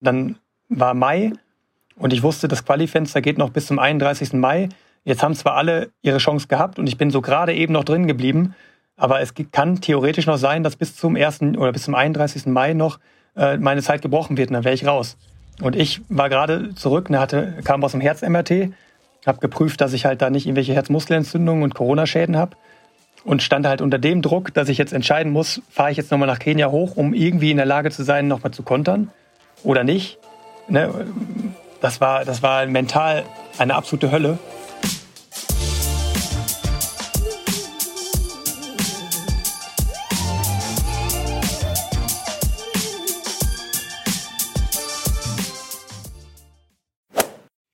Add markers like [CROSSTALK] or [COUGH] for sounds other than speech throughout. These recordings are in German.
dann war Mai und ich wusste, das Qualifenster geht noch bis zum 31. Mai. Jetzt haben zwar alle ihre Chance gehabt und ich bin so gerade eben noch drin geblieben, aber es kann theoretisch noch sein, dass bis zum 1. oder bis zum 31. Mai noch äh, meine Zeit gebrochen wird und dann wäre ich raus. Und ich war gerade zurück, hatte, kam aus dem Herz-MRT, habe geprüft, dass ich halt da nicht irgendwelche Herzmuskelentzündungen und Corona-Schäden habe und stand halt unter dem Druck, dass ich jetzt entscheiden muss, fahre ich jetzt nochmal nach Kenia hoch, um irgendwie in der Lage zu sein, nochmal zu kontern oder nicht. Ne? Das, war, das war mental eine absolute Hölle.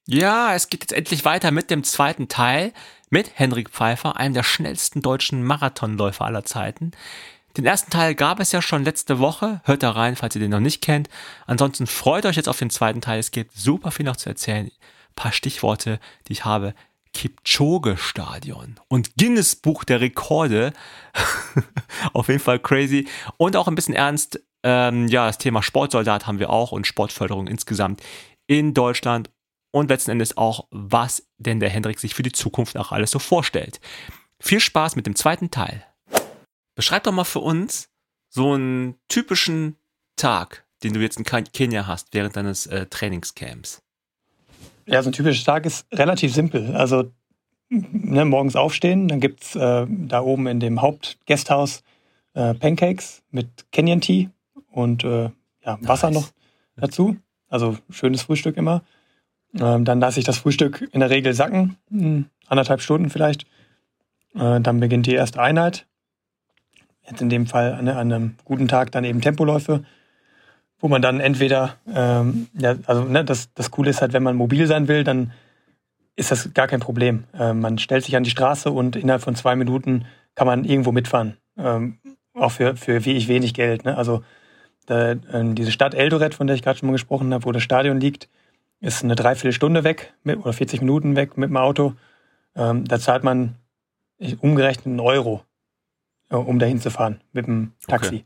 Ja, es geht jetzt endlich weiter mit dem zweiten Teil mit Henrik Pfeiffer, einem der schnellsten deutschen Marathonläufer aller Zeiten. Den ersten Teil gab es ja schon letzte Woche. Hört da rein, falls ihr den noch nicht kennt. Ansonsten freut euch jetzt auf den zweiten Teil. Es gibt super viel noch zu erzählen. Ein paar Stichworte, die ich habe. Kipchoge-Stadion und Guinness Buch der Rekorde. [LAUGHS] auf jeden Fall crazy. Und auch ein bisschen ernst. Ähm, ja, das Thema Sportsoldat haben wir auch und Sportförderung insgesamt in Deutschland und letzten Endes auch, was denn der Hendrik sich für die Zukunft auch alles so vorstellt. Viel Spaß mit dem zweiten Teil. Beschreib doch mal für uns so einen typischen Tag, den du jetzt in Kenia hast während deines äh, Trainingscamps. Ja, so ein typischer Tag ist relativ simpel. Also ne, morgens aufstehen, dann gibt es äh, da oben in dem Hauptgasthaus äh, Pancakes mit Kenyan Tea und äh, ja, Wasser nice. noch dazu. Also schönes Frühstück immer. Ähm, dann lasse ich das Frühstück in der Regel sacken, hm, anderthalb Stunden vielleicht. Äh, dann beginnt die erste Einheit. Jetzt in dem Fall an, an einem guten Tag dann eben Tempoläufe, wo man dann entweder, ähm, ja, also ne, das, das Coole ist halt, wenn man mobil sein will, dann ist das gar kein Problem. Äh, man stellt sich an die Straße und innerhalb von zwei Minuten kann man irgendwo mitfahren. Ähm, auch für, für wie ich wenig Geld. Ne? Also da, äh, diese Stadt Eldoret, von der ich gerade schon mal gesprochen habe, wo das Stadion liegt, ist eine Dreiviertelstunde weg mit, oder 40 Minuten weg mit dem Auto. Ähm, da zahlt man umgerechnet einen Euro, um dahin zu fahren mit dem Taxi.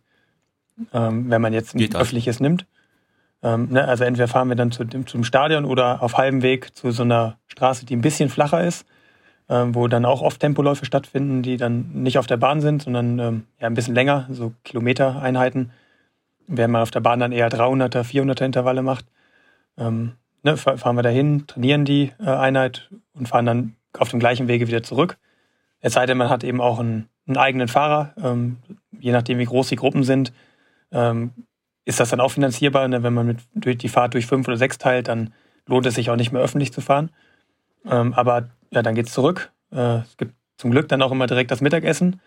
Okay. Ähm, wenn man jetzt ein Geht öffentliches das? nimmt. Ähm, ne, also entweder fahren wir dann zu, zum Stadion oder auf halbem Weg zu so einer Straße, die ein bisschen flacher ist, ähm, wo dann auch oft Tempoläufe stattfinden, die dann nicht auf der Bahn sind, sondern ähm, ja, ein bisschen länger, so Kilometereinheiten. Während man auf der Bahn dann eher 300er, 400er Intervalle macht. Ähm, ne, fahren wir dahin, trainieren die äh, Einheit und fahren dann auf dem gleichen Wege wieder zurück. Es sei denn, man hat eben auch einen, einen eigenen Fahrer, ähm, je nachdem, wie groß die Gruppen sind, ähm, ist das dann auch finanzierbar. Ne? Wenn man mit, durch die Fahrt durch fünf oder sechs teilt, dann lohnt es sich auch nicht mehr öffentlich zu fahren. Ähm, aber ja, dann geht's zurück. Äh, es gibt zum Glück dann auch immer direkt das Mittagessen.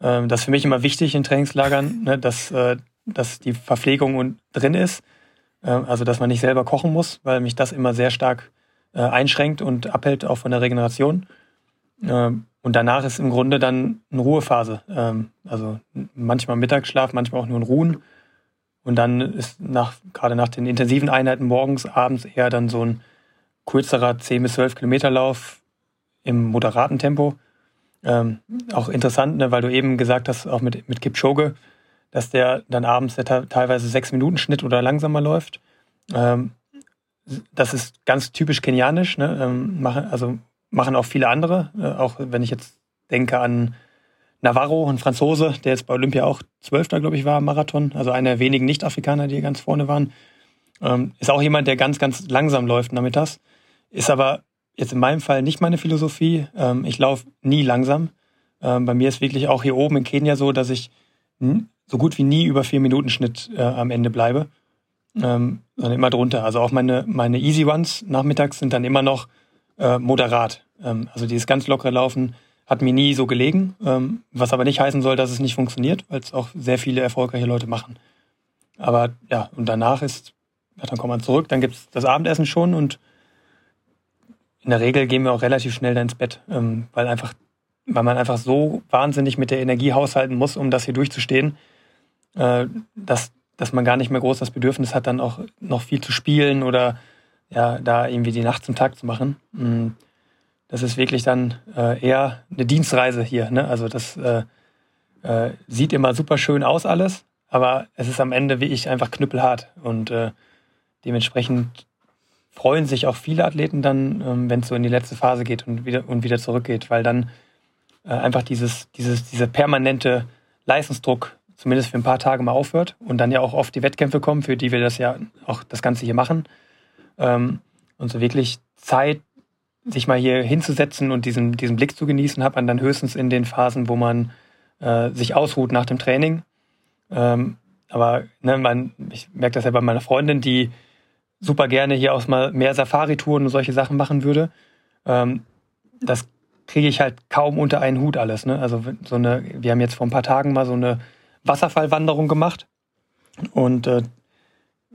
Ähm, das ist für mich immer wichtig in Trainingslagern, ne? dass, äh, dass die Verpflegung drin ist. Äh, also, dass man nicht selber kochen muss, weil mich das immer sehr stark äh, einschränkt und abhält auch von der Regeneration. Ähm, und danach ist im Grunde dann eine Ruhephase. Ähm, also manchmal Mittagsschlaf, manchmal auch nur ein Ruhen. Und dann ist nach, gerade nach den intensiven Einheiten morgens, abends eher dann so ein kürzerer 10 bis 12 Kilometer Lauf im moderaten Tempo. Ähm, auch interessant, ne, weil du eben gesagt hast, auch mit, mit Kipchoge, dass der dann abends der teilweise sechs Minuten Schnitt oder langsamer läuft. Ähm, das ist ganz typisch kenianisch. Ne? Ähm, also machen auch viele andere. Äh, auch wenn ich jetzt denke an Navarro, ein Franzose, der jetzt bei Olympia auch Zwölfter, glaube ich, war Marathon. Also einer der wenigen Nicht-Afrikaner, die ganz vorne waren. Ähm, ist auch jemand, der ganz, ganz langsam läuft nachmittags. Ist aber jetzt in meinem Fall nicht meine Philosophie. Ähm, ich laufe nie langsam. Ähm, bei mir ist wirklich auch hier oben in Kenia so, dass ich so gut wie nie über vier Minuten Schnitt äh, am Ende bleibe, sondern immer drunter. Also auch meine, meine Easy Ones nachmittags sind dann immer noch äh, moderat. Ähm, also dieses ganz lockere Laufen hat mir nie so gelegen, ähm, was aber nicht heißen soll, dass es nicht funktioniert, weil es auch sehr viele erfolgreiche Leute machen. Aber ja, und danach ist, ja, dann kommt man zurück, dann gibt's das Abendessen schon und in der Regel gehen wir auch relativ schnell dann ins Bett, ähm, weil einfach, weil man einfach so wahnsinnig mit der Energie haushalten muss, um das hier durchzustehen, äh, dass, dass man gar nicht mehr groß das Bedürfnis hat, dann auch noch viel zu spielen oder ja, da irgendwie die Nacht zum Tag zu machen. Mm, das ist wirklich dann äh, eher eine Dienstreise hier. Ne? Also das äh, äh, sieht immer super schön aus alles, aber es ist am Ende wie ich einfach knüppelhart. Und äh, dementsprechend freuen sich auch viele Athleten dann, ähm, wenn es so in die letzte Phase geht und wieder, und wieder zurückgeht, weil dann äh, einfach dieses, dieses, dieser permanente Leistungsdruck zumindest für ein paar Tage mal aufhört und dann ja auch oft die Wettkämpfe kommen, für die wir das ja auch das Ganze hier machen. Ähm, und so wirklich Zeit, sich mal hier hinzusetzen und diesen, diesen Blick zu genießen, hat man dann höchstens in den Phasen, wo man äh, sich ausruht nach dem Training. Ähm, aber ne, man, ich merke das ja bei meiner Freundin, die super gerne hier auch mal mehr Safari-Touren und solche Sachen machen würde. Ähm, das kriege ich halt kaum unter einen Hut alles. Ne? Also so eine, wir haben jetzt vor ein paar Tagen mal so eine Wasserfallwanderung gemacht und äh,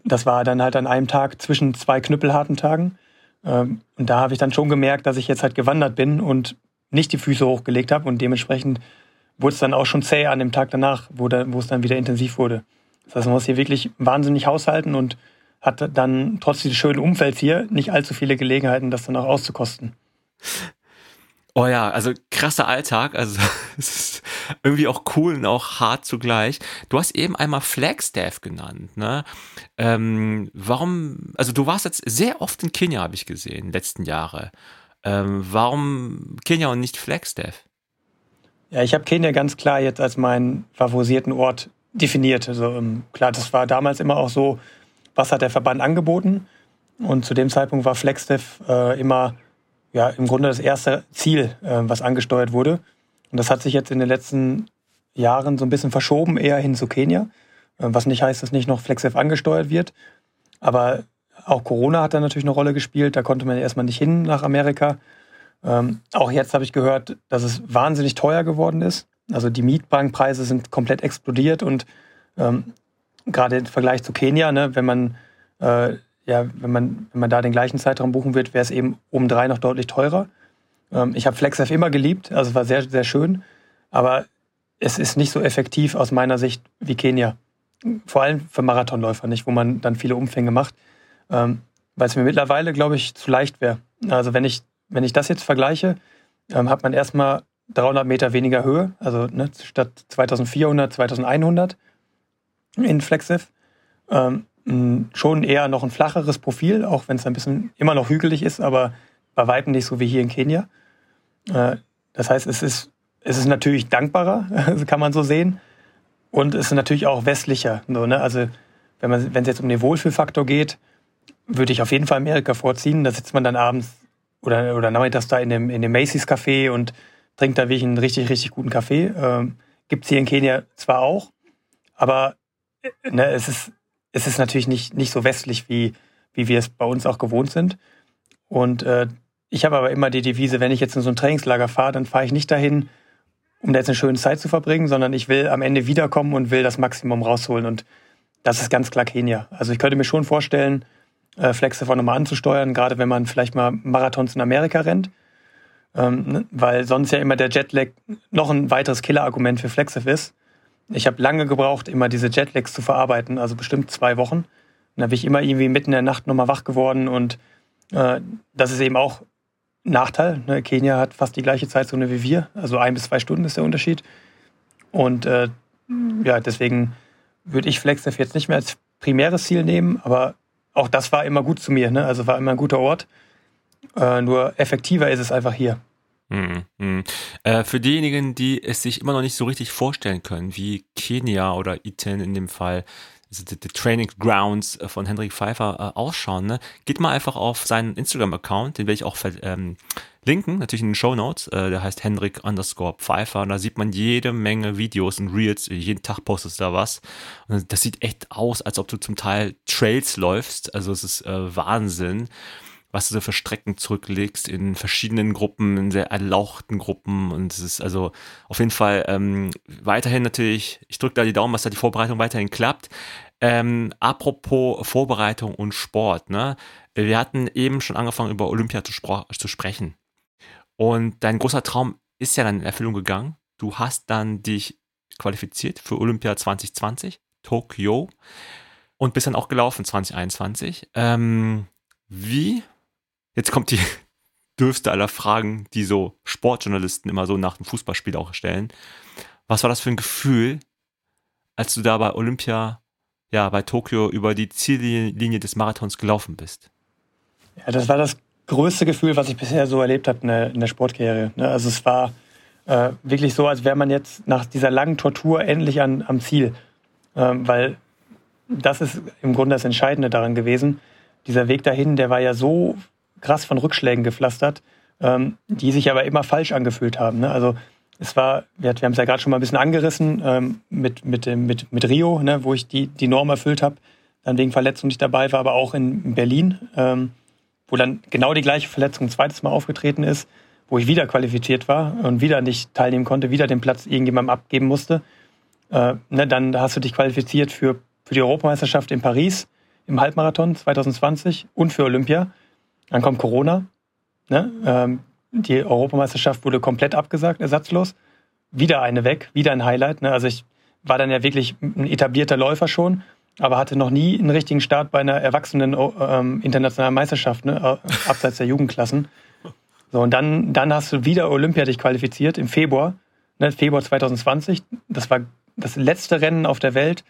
das war dann halt an einem Tag zwischen zwei knüppelharten Tagen. Ähm, und da habe ich dann schon gemerkt, dass ich jetzt halt gewandert bin und nicht die Füße hochgelegt habe und dementsprechend wurde es dann auch schon zäh an dem Tag danach, wo, da, wo es dann wieder intensiv wurde. Das heißt, man muss hier wirklich wahnsinnig haushalten und hat dann trotz dieses schönen Umfelds hier nicht allzu viele Gelegenheiten, das dann auch auszukosten. Oh ja, also krasser Alltag, also [LAUGHS] es ist irgendwie auch cool und auch hart zugleich. Du hast eben einmal Flagstaff genannt, ne? Ähm, warum, also du warst jetzt sehr oft in Kenia, habe ich gesehen, letzten Jahre. Ähm, warum Kenia und nicht Flagstaff? Ja, ich habe Kenia ganz klar jetzt als meinen favorisierten Ort definiert. Also ähm, klar, das war damals immer auch so, was hat der Verband angeboten? Und zu dem Zeitpunkt war Flagstaff äh, immer ja im Grunde das erste Ziel, äh, was angesteuert wurde. Und das hat sich jetzt in den letzten Jahren so ein bisschen verschoben, eher hin zu Kenia. Äh, was nicht heißt, dass nicht noch FlexF angesteuert wird. Aber auch Corona hat da natürlich eine Rolle gespielt. Da konnte man erstmal nicht hin nach Amerika. Ähm, auch jetzt habe ich gehört, dass es wahnsinnig teuer geworden ist. Also die Mietbankpreise sind komplett explodiert und ähm, gerade im Vergleich zu Kenia, ne, wenn man äh, ja, wenn man, wenn man da den gleichen Zeitraum buchen wird, wäre es eben um drei noch deutlich teurer. Ähm, ich habe FlexF immer geliebt, also es war sehr, sehr schön, aber es ist nicht so effektiv aus meiner Sicht wie Kenia. Vor allem für Marathonläufer nicht, wo man dann viele Umfänge macht, ähm, weil es mir mittlerweile, glaube ich, zu leicht wäre. Also wenn ich, wenn ich das jetzt vergleiche, ähm, hat man erstmal 300 Meter weniger Höhe, also ne, statt 2400, 2100 in FlexF. Ähm, schon eher noch ein flacheres Profil, auch wenn es ein bisschen immer noch hügelig ist, aber bei weitem nicht so wie hier in Kenia. Äh, das heißt, es ist, es ist natürlich dankbarer, [LAUGHS] kann man so sehen. Und es ist natürlich auch westlicher. Ne? Also wenn es jetzt um den Wohlfühlfaktor geht, würde ich auf jeden Fall Amerika vorziehen. Da sitzt man dann abends oder, oder nachmittags da in dem, in dem Macy's Café und trinkt da wirklich einen richtig, richtig guten Kaffee. Ähm, Gibt es hier in Kenia zwar auch, aber äh, ne, es ist es ist natürlich nicht, nicht so westlich, wie, wie wir es bei uns auch gewohnt sind. Und äh, ich habe aber immer die Devise, wenn ich jetzt in so ein Trainingslager fahre, dann fahre ich nicht dahin, um da jetzt eine schöne Zeit zu verbringen, sondern ich will am Ende wiederkommen und will das Maximum rausholen. Und das ist ganz klar Kenia. Also ich könnte mir schon vorstellen, äh, Flex davon nochmal anzusteuern, gerade wenn man vielleicht mal Marathons in Amerika rennt. Ähm, ne? Weil sonst ja immer der Jetlag noch ein weiteres Killerargument für Flexif ist. Ich habe lange gebraucht, immer diese Jetlags zu verarbeiten, also bestimmt zwei Wochen. Und da bin ich immer irgendwie mitten in der Nacht nochmal wach geworden und äh, das ist eben auch Nachteil. Ne? Kenia hat fast die gleiche Zeitzone wie wir, also ein bis zwei Stunden ist der Unterschied. Und äh, ja, deswegen würde ich FlexDev jetzt nicht mehr als primäres Ziel nehmen, aber auch das war immer gut zu mir, ne? also war immer ein guter Ort. Äh, nur effektiver ist es einfach hier. Mhm. Äh, für diejenigen, die es sich immer noch nicht so richtig vorstellen können, wie Kenia oder Iten in dem Fall, also die, die Training Grounds äh, von Hendrik Pfeiffer äh, ausschauen, ne? geht mal einfach auf seinen Instagram-Account, den werde ich auch ähm, linken, natürlich in den Show Notes. Äh, der heißt Hendrik underscore Pfeiffer. Und da sieht man jede Menge Videos und Reels. Jeden Tag postest du da was. Und das sieht echt aus, als ob du zum Teil Trails läufst. Also es ist äh, Wahnsinn was du für Strecken zurücklegst in verschiedenen Gruppen, in sehr erlauchten Gruppen. Und es ist also auf jeden Fall ähm, weiterhin natürlich, ich drücke da die Daumen, dass da die Vorbereitung weiterhin klappt. Ähm, apropos Vorbereitung und Sport, ne? Wir hatten eben schon angefangen, über Olympia zu, zu sprechen. Und dein großer Traum ist ja dann in Erfüllung gegangen. Du hast dann dich qualifiziert für Olympia 2020, Tokio, und bist dann auch gelaufen 2021. Ähm, wie Jetzt kommt die [LAUGHS] dürfste aller Fragen, die so Sportjournalisten immer so nach dem Fußballspiel auch stellen. Was war das für ein Gefühl, als du da bei Olympia ja bei Tokio über die Ziellinie des Marathons gelaufen bist? Ja, das war das größte Gefühl, was ich bisher so erlebt habe in der, in der Sportkarriere. Ne? Also es war äh, wirklich so, als wäre man jetzt nach dieser langen Tortur endlich an, am Ziel. Ähm, weil das ist im Grunde das Entscheidende daran gewesen. Dieser Weg dahin, der war ja so krass von Rückschlägen gepflastert, ähm, die sich aber immer falsch angefühlt haben. Ne? Also es war, wir, wir haben es ja gerade schon mal ein bisschen angerissen ähm, mit, mit, mit, mit Rio, ne, wo ich die, die Norm erfüllt habe, dann wegen Verletzung nicht dabei war, aber auch in Berlin, ähm, wo dann genau die gleiche Verletzung ein zweites Mal aufgetreten ist, wo ich wieder qualifiziert war und wieder nicht teilnehmen konnte, wieder den Platz irgendjemandem abgeben musste. Äh, ne, dann hast du dich qualifiziert für, für die Europameisterschaft in Paris im Halbmarathon 2020 und für Olympia. Dann kommt Corona. Ne? Ähm, die Europameisterschaft wurde komplett abgesagt, ersatzlos. Wieder eine weg, wieder ein Highlight. Ne? Also ich war dann ja wirklich ein etablierter Läufer schon, aber hatte noch nie einen richtigen Start bei einer erwachsenen ähm, internationalen Meisterschaft, ne? abseits der Jugendklassen. So, und dann, dann hast du wieder Olympia dich qualifiziert im Februar, ne? Februar 2020. Das war das letzte Rennen auf der Welt,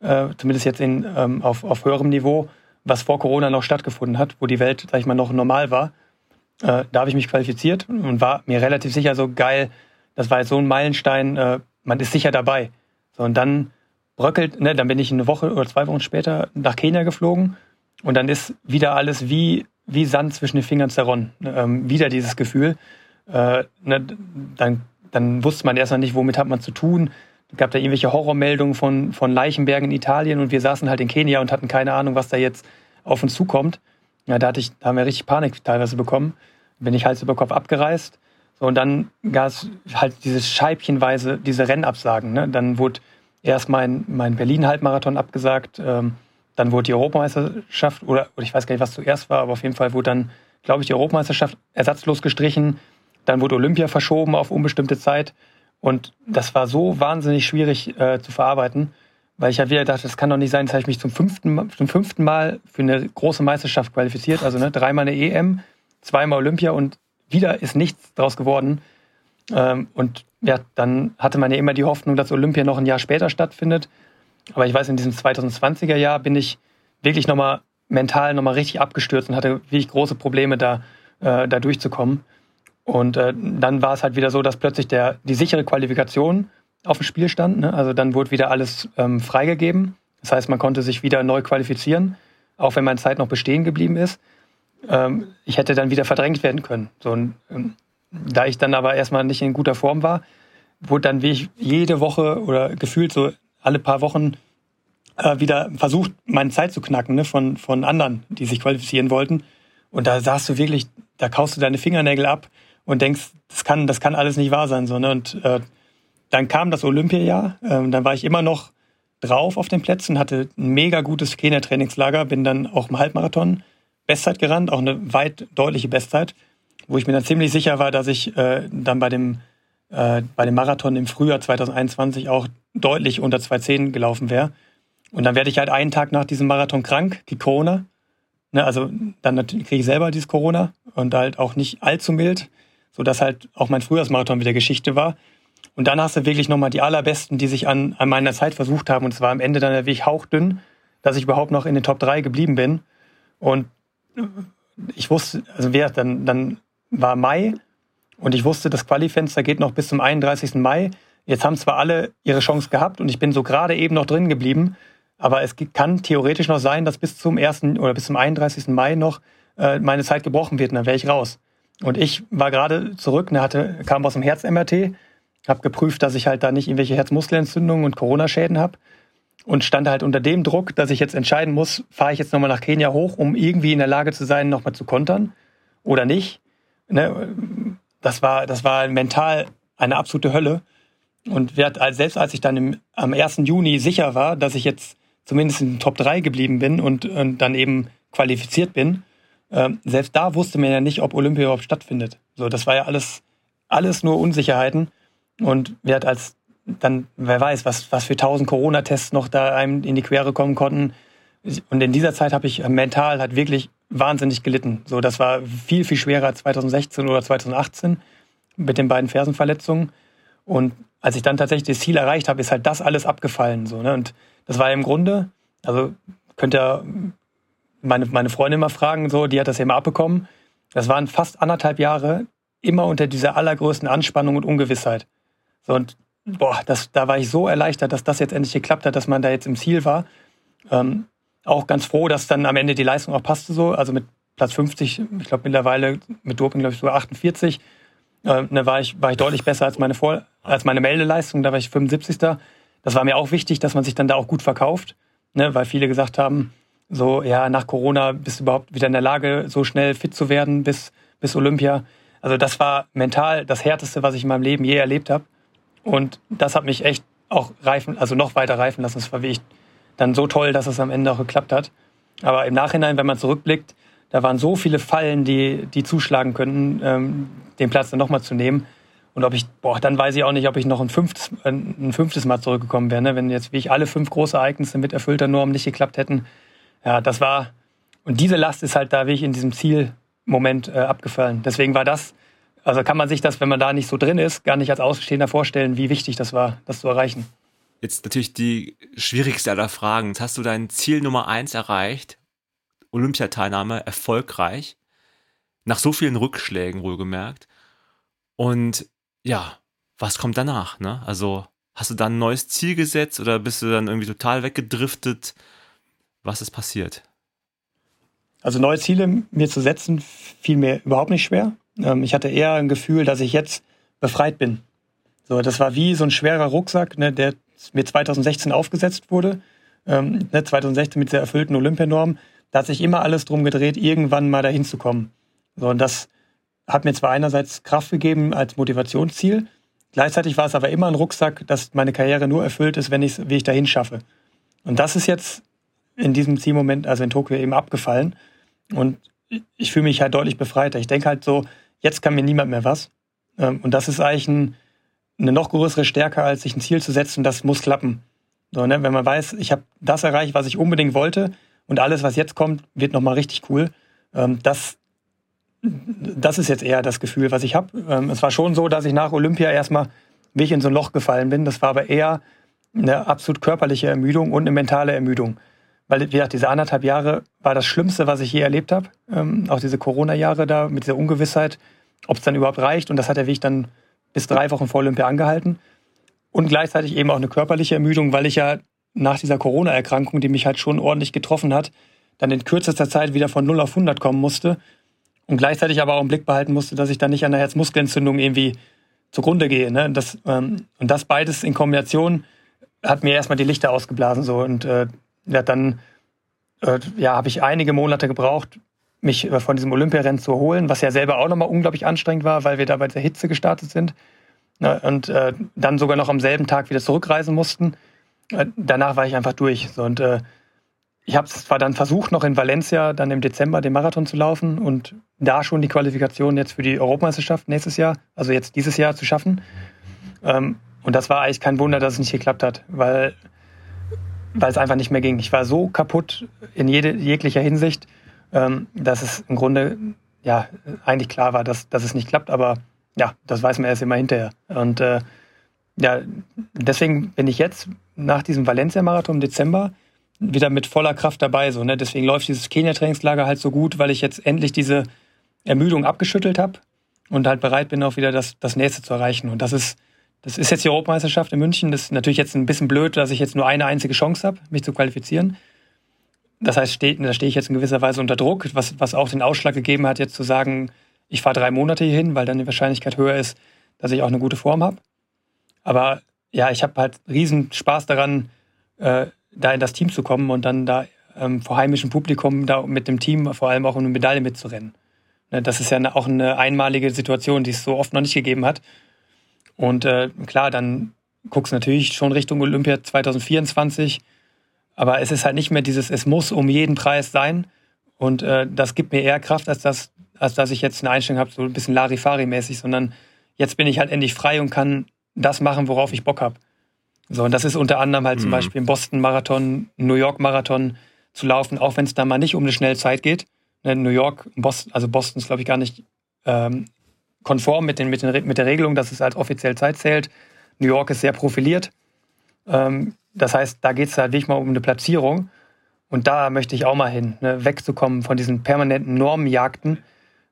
äh, zumindest jetzt in, ähm, auf, auf höherem Niveau, was vor Corona noch stattgefunden hat, wo die Welt, sag ich mal, noch normal war. Äh, da habe ich mich qualifiziert und war mir relativ sicher so geil, das war jetzt so ein Meilenstein, äh, man ist sicher dabei. So, und dann bröckelt, ne, dann bin ich eine Woche oder zwei Wochen später nach Kenia geflogen und dann ist wieder alles wie, wie Sand zwischen den Fingern zerronnen. Ähm, wieder dieses Gefühl. Äh, ne, dann, dann wusste man erstmal nicht, womit hat man zu tun. Gab da irgendwelche Horrormeldungen von, von Leichenbergen in Italien und wir saßen halt in Kenia und hatten keine Ahnung, was da jetzt auf uns zukommt. Ja, da, hatte ich, da haben wir richtig Panik teilweise bekommen. Bin ich Hals über Kopf abgereist. So, und dann gab es halt dieses Scheibchenweise, diese Rennabsagen. Ne? Dann wurde erst mein, mein Berlin-Halbmarathon abgesagt, ähm, dann wurde die Europameisterschaft, oder, oder ich weiß gar nicht, was zuerst war, aber auf jeden Fall wurde dann, glaube ich, die Europameisterschaft ersatzlos gestrichen. Dann wurde Olympia verschoben auf unbestimmte Zeit. Und das war so wahnsinnig schwierig äh, zu verarbeiten weil ich halt wieder dachte, das kann doch nicht sein, jetzt habe ich mich zum fünften, zum fünften Mal für eine große Meisterschaft qualifiziert, also ne, dreimal eine EM, zweimal Olympia und wieder ist nichts draus geworden. Ähm, und ja, dann hatte man ja immer die Hoffnung, dass Olympia noch ein Jahr später stattfindet. Aber ich weiß, in diesem 2020er Jahr bin ich wirklich nochmal mental nochmal richtig abgestürzt und hatte wirklich große Probleme, da, äh, da durchzukommen. Und äh, dann war es halt wieder so, dass plötzlich der, die sichere Qualifikation auf dem Spiel stand. Ne? Also dann wurde wieder alles ähm, freigegeben. Das heißt, man konnte sich wieder neu qualifizieren, auch wenn meine Zeit noch bestehen geblieben ist. Ähm, ich hätte dann wieder verdrängt werden können. So, und, ähm, da ich dann aber erstmal nicht in guter Form war, wurde dann wie ich jede Woche oder gefühlt so alle paar Wochen äh, wieder versucht, meine Zeit zu knacken ne? von, von anderen, die sich qualifizieren wollten. Und da sahst du wirklich, da kaust du deine Fingernägel ab und denkst, das kann, das kann alles nicht wahr sein. So, ne? Und äh, dann kam das Olympiajahr, ähm, dann war ich immer noch drauf auf den Plätzen, hatte ein mega gutes Kenia-Trainingslager, bin dann auch im Halbmarathon Bestzeit gerannt, auch eine weit deutliche Bestzeit, wo ich mir dann ziemlich sicher war, dass ich äh, dann bei dem, äh, bei dem Marathon im Frühjahr 2021 auch deutlich unter 2,10 gelaufen wäre. Und dann werde ich halt einen Tag nach diesem Marathon krank, die Corona. Ne, also dann kriege ich selber dieses Corona und halt auch nicht allzu mild, sodass halt auch mein Frühjahrsmarathon wieder Geschichte war. Und dann hast du wirklich nochmal die allerbesten, die sich an, an meiner Zeit versucht haben. Und es war am Ende dann der Weg hauchdünn, dass ich überhaupt noch in den Top 3 geblieben bin. Und ich wusste, also wer, dann, dann war Mai und ich wusste, das Qualifenster geht noch bis zum 31. Mai. Jetzt haben zwar alle ihre Chance gehabt und ich bin so gerade eben noch drin geblieben, aber es kann theoretisch noch sein, dass bis zum 1. oder bis zum 31. Mai noch äh, meine Zeit gebrochen wird und dann wäre ich raus. Und ich war gerade zurück, ne, hatte, kam aus dem Herz-MRT, habe geprüft, dass ich halt da nicht irgendwelche Herzmuskelentzündungen und Corona-Schäden habe und stand halt unter dem Druck, dass ich jetzt entscheiden muss, fahre ich jetzt nochmal nach Kenia hoch, um irgendwie in der Lage zu sein, nochmal zu kontern oder nicht. Ne? Das, war, das war mental eine absolute Hölle. Und selbst als ich dann im, am 1. Juni sicher war, dass ich jetzt zumindest in den Top 3 geblieben bin und, und dann eben qualifiziert bin, äh, selbst da wusste man ja nicht, ob Olympia überhaupt stattfindet. So, das war ja alles, alles nur Unsicherheiten. Und wer hat als dann, wer weiß, was, was für tausend Corona-Tests noch da einem in die Quere kommen konnten. Und in dieser Zeit habe ich mental halt wirklich wahnsinnig gelitten. So, das war viel, viel schwerer als 2016 oder 2018 mit den beiden Fersenverletzungen. Und als ich dann tatsächlich das Ziel erreicht habe, ist halt das alles abgefallen. So, ne? Und das war im Grunde Also könnt ihr meine, meine Freundin mal fragen, so, die hat das immer abbekommen. Das waren fast anderthalb Jahre immer unter dieser allergrößten Anspannung und Ungewissheit. So, und boah, das, da war ich so erleichtert, dass das jetzt endlich geklappt hat, dass man da jetzt im Ziel war. Ähm, auch ganz froh, dass dann am Ende die Leistung auch passte so. Also mit Platz 50, ich glaube mittlerweile mit Doping, glaube ich, sogar 48. Äh, da war ich, war ich deutlich besser als meine, Vor als meine Meldeleistung, da war ich 75. Das war mir auch wichtig, dass man sich dann da auch gut verkauft, ne, weil viele gesagt haben, so, ja, nach Corona bist du überhaupt wieder in der Lage, so schnell fit zu werden bis, bis Olympia. Also das war mental das Härteste, was ich in meinem Leben je erlebt habe. Und das hat mich echt auch reifen, also noch weiter reifen lassen. Es war wirklich dann so toll, dass es am Ende auch geklappt hat. Aber im Nachhinein, wenn man zurückblickt, da waren so viele Fallen, die, die zuschlagen könnten, ähm, den Platz dann nochmal zu nehmen. Und ob ich, boah, dann weiß ich auch nicht, ob ich noch ein fünftes, ein fünftes Mal zurückgekommen wäre. Ne? Wenn jetzt wie ich alle fünf große Ereignisse mit erfüllter Norm nicht geklappt hätten. Ja, das war, und diese Last ist halt da wie ich in diesem Zielmoment äh, abgefallen. Deswegen war das, also kann man sich das, wenn man da nicht so drin ist, gar nicht als Ausstehender vorstellen, wie wichtig das war, das zu erreichen. Jetzt natürlich die schwierigste aller Fragen. Jetzt hast du dein Ziel Nummer eins erreicht. Olympiateilnahme erfolgreich. Nach so vielen Rückschlägen wohlgemerkt. Und ja, was kommt danach? Ne? Also hast du dann ein neues Ziel gesetzt oder bist du dann irgendwie total weggedriftet? Was ist passiert? Also neue Ziele mir zu setzen, fiel mir überhaupt nicht schwer. Ähm, ich hatte eher ein Gefühl, dass ich jetzt befreit bin. So, das war wie so ein schwerer Rucksack, ne, der mir 2016 aufgesetzt wurde. Ähm, ne, 2016 mit der erfüllten Olympianorm. Da hat sich immer alles drum gedreht, irgendwann mal dahin zu kommen. So, und das hat mir zwar einerseits Kraft gegeben als Motivationsziel, gleichzeitig war es aber immer ein Rucksack, dass meine Karriere nur erfüllt ist, wenn ich wie ich dahin schaffe. Und das ist jetzt in diesem Zielmoment, also in Tokio eben abgefallen. Und ich fühle mich halt deutlich befreiter. Ich denke halt so, jetzt kann mir niemand mehr was. Ähm, und das ist eigentlich ein, eine noch größere Stärke, als sich ein Ziel zu setzen, das muss klappen. So, ne? Wenn man weiß, ich habe das erreicht, was ich unbedingt wollte und alles, was jetzt kommt, wird nochmal richtig cool. Ähm, das, das ist jetzt eher das Gefühl, was ich habe. Ähm, es war schon so, dass ich nach Olympia erstmal wie ich in so ein Loch gefallen bin. Das war aber eher eine absolut körperliche Ermüdung und eine mentale Ermüdung. Weil, wie gesagt, diese anderthalb Jahre war das Schlimmste, was ich je erlebt habe. Ähm, auch diese Corona-Jahre da mit dieser Ungewissheit, ob es dann überhaupt reicht. Und das hat der Weg dann bis drei Wochen vor Olympia angehalten. Und gleichzeitig eben auch eine körperliche Ermüdung, weil ich ja nach dieser Corona-Erkrankung, die mich halt schon ordentlich getroffen hat, dann in kürzester Zeit wieder von 0 auf 100 kommen musste und gleichzeitig aber auch im Blick behalten musste, dass ich dann nicht an der Herzmuskelentzündung irgendwie zugrunde gehe. Ne? Das, ähm, und das beides in Kombination hat mir erstmal die Lichter ausgeblasen so und äh, ja, dann äh, ja, habe ich einige Monate gebraucht, mich äh, von diesem Olympiarennen zu holen, was ja selber auch nochmal unglaublich anstrengend war, weil wir da bei der Hitze gestartet sind ne? und äh, dann sogar noch am selben Tag wieder zurückreisen mussten. Äh, danach war ich einfach durch. So, und äh, ich habe zwar dann versucht, noch in Valencia dann im Dezember den Marathon zu laufen und da schon die Qualifikation jetzt für die Europameisterschaft nächstes Jahr, also jetzt dieses Jahr zu schaffen. Ähm, und das war eigentlich kein Wunder, dass es nicht geklappt hat, weil, weil es einfach nicht mehr ging. Ich war so kaputt in jede, jeglicher Hinsicht, ähm, dass es im Grunde ja eigentlich klar war, dass, dass es nicht klappt, aber ja, das weiß man erst immer hinterher. Und äh, ja, deswegen bin ich jetzt nach diesem Valencia-Marathon im Dezember wieder mit voller Kraft dabei. So, ne? Deswegen läuft dieses Kenia-Trainingslager halt so gut, weil ich jetzt endlich diese Ermüdung abgeschüttelt habe und halt bereit bin, auch wieder das, das nächste zu erreichen. Und das ist, das ist jetzt die Europameisterschaft in München. Das ist natürlich jetzt ein bisschen blöd, dass ich jetzt nur eine einzige Chance habe, mich zu qualifizieren. Das heißt, steht, da stehe ich jetzt in gewisser Weise unter Druck, was, was auch den Ausschlag gegeben hat, jetzt zu sagen, ich fahre drei Monate hierhin, weil dann die Wahrscheinlichkeit höher ist, dass ich auch eine gute Form habe. Aber ja, ich habe halt riesen Spaß daran, äh, da in das Team zu kommen und dann da ähm, vor heimischem Publikum da mit dem Team vor allem auch um eine Medaille mitzurennen. Ne, das ist ja auch eine einmalige Situation, die es so oft noch nicht gegeben hat. Und äh, klar, dann guckst du natürlich schon Richtung Olympia 2024. Aber es ist halt nicht mehr dieses, es muss um jeden Preis sein. Und äh, das gibt mir eher Kraft, als, das, als dass ich jetzt eine Einstellung habe, so ein bisschen Larifari-mäßig, sondern jetzt bin ich halt endlich frei und kann das machen, worauf ich Bock habe. So, und das ist unter anderem halt mhm. zum Beispiel im Boston-Marathon, New York-Marathon zu laufen, auch wenn es da mal nicht um eine schnelle Zeit geht. Ne, New York, Boston, also Boston ist, glaube ich, gar nicht ähm, konform mit, den, mit, den, mit der Regelung, dass es als offiziell Zeit zählt. New York ist sehr profiliert. Ähm, das heißt, da geht es halt wirklich mal um eine Platzierung. Und da möchte ich auch mal hin, ne? wegzukommen von diesen permanenten Normenjagden,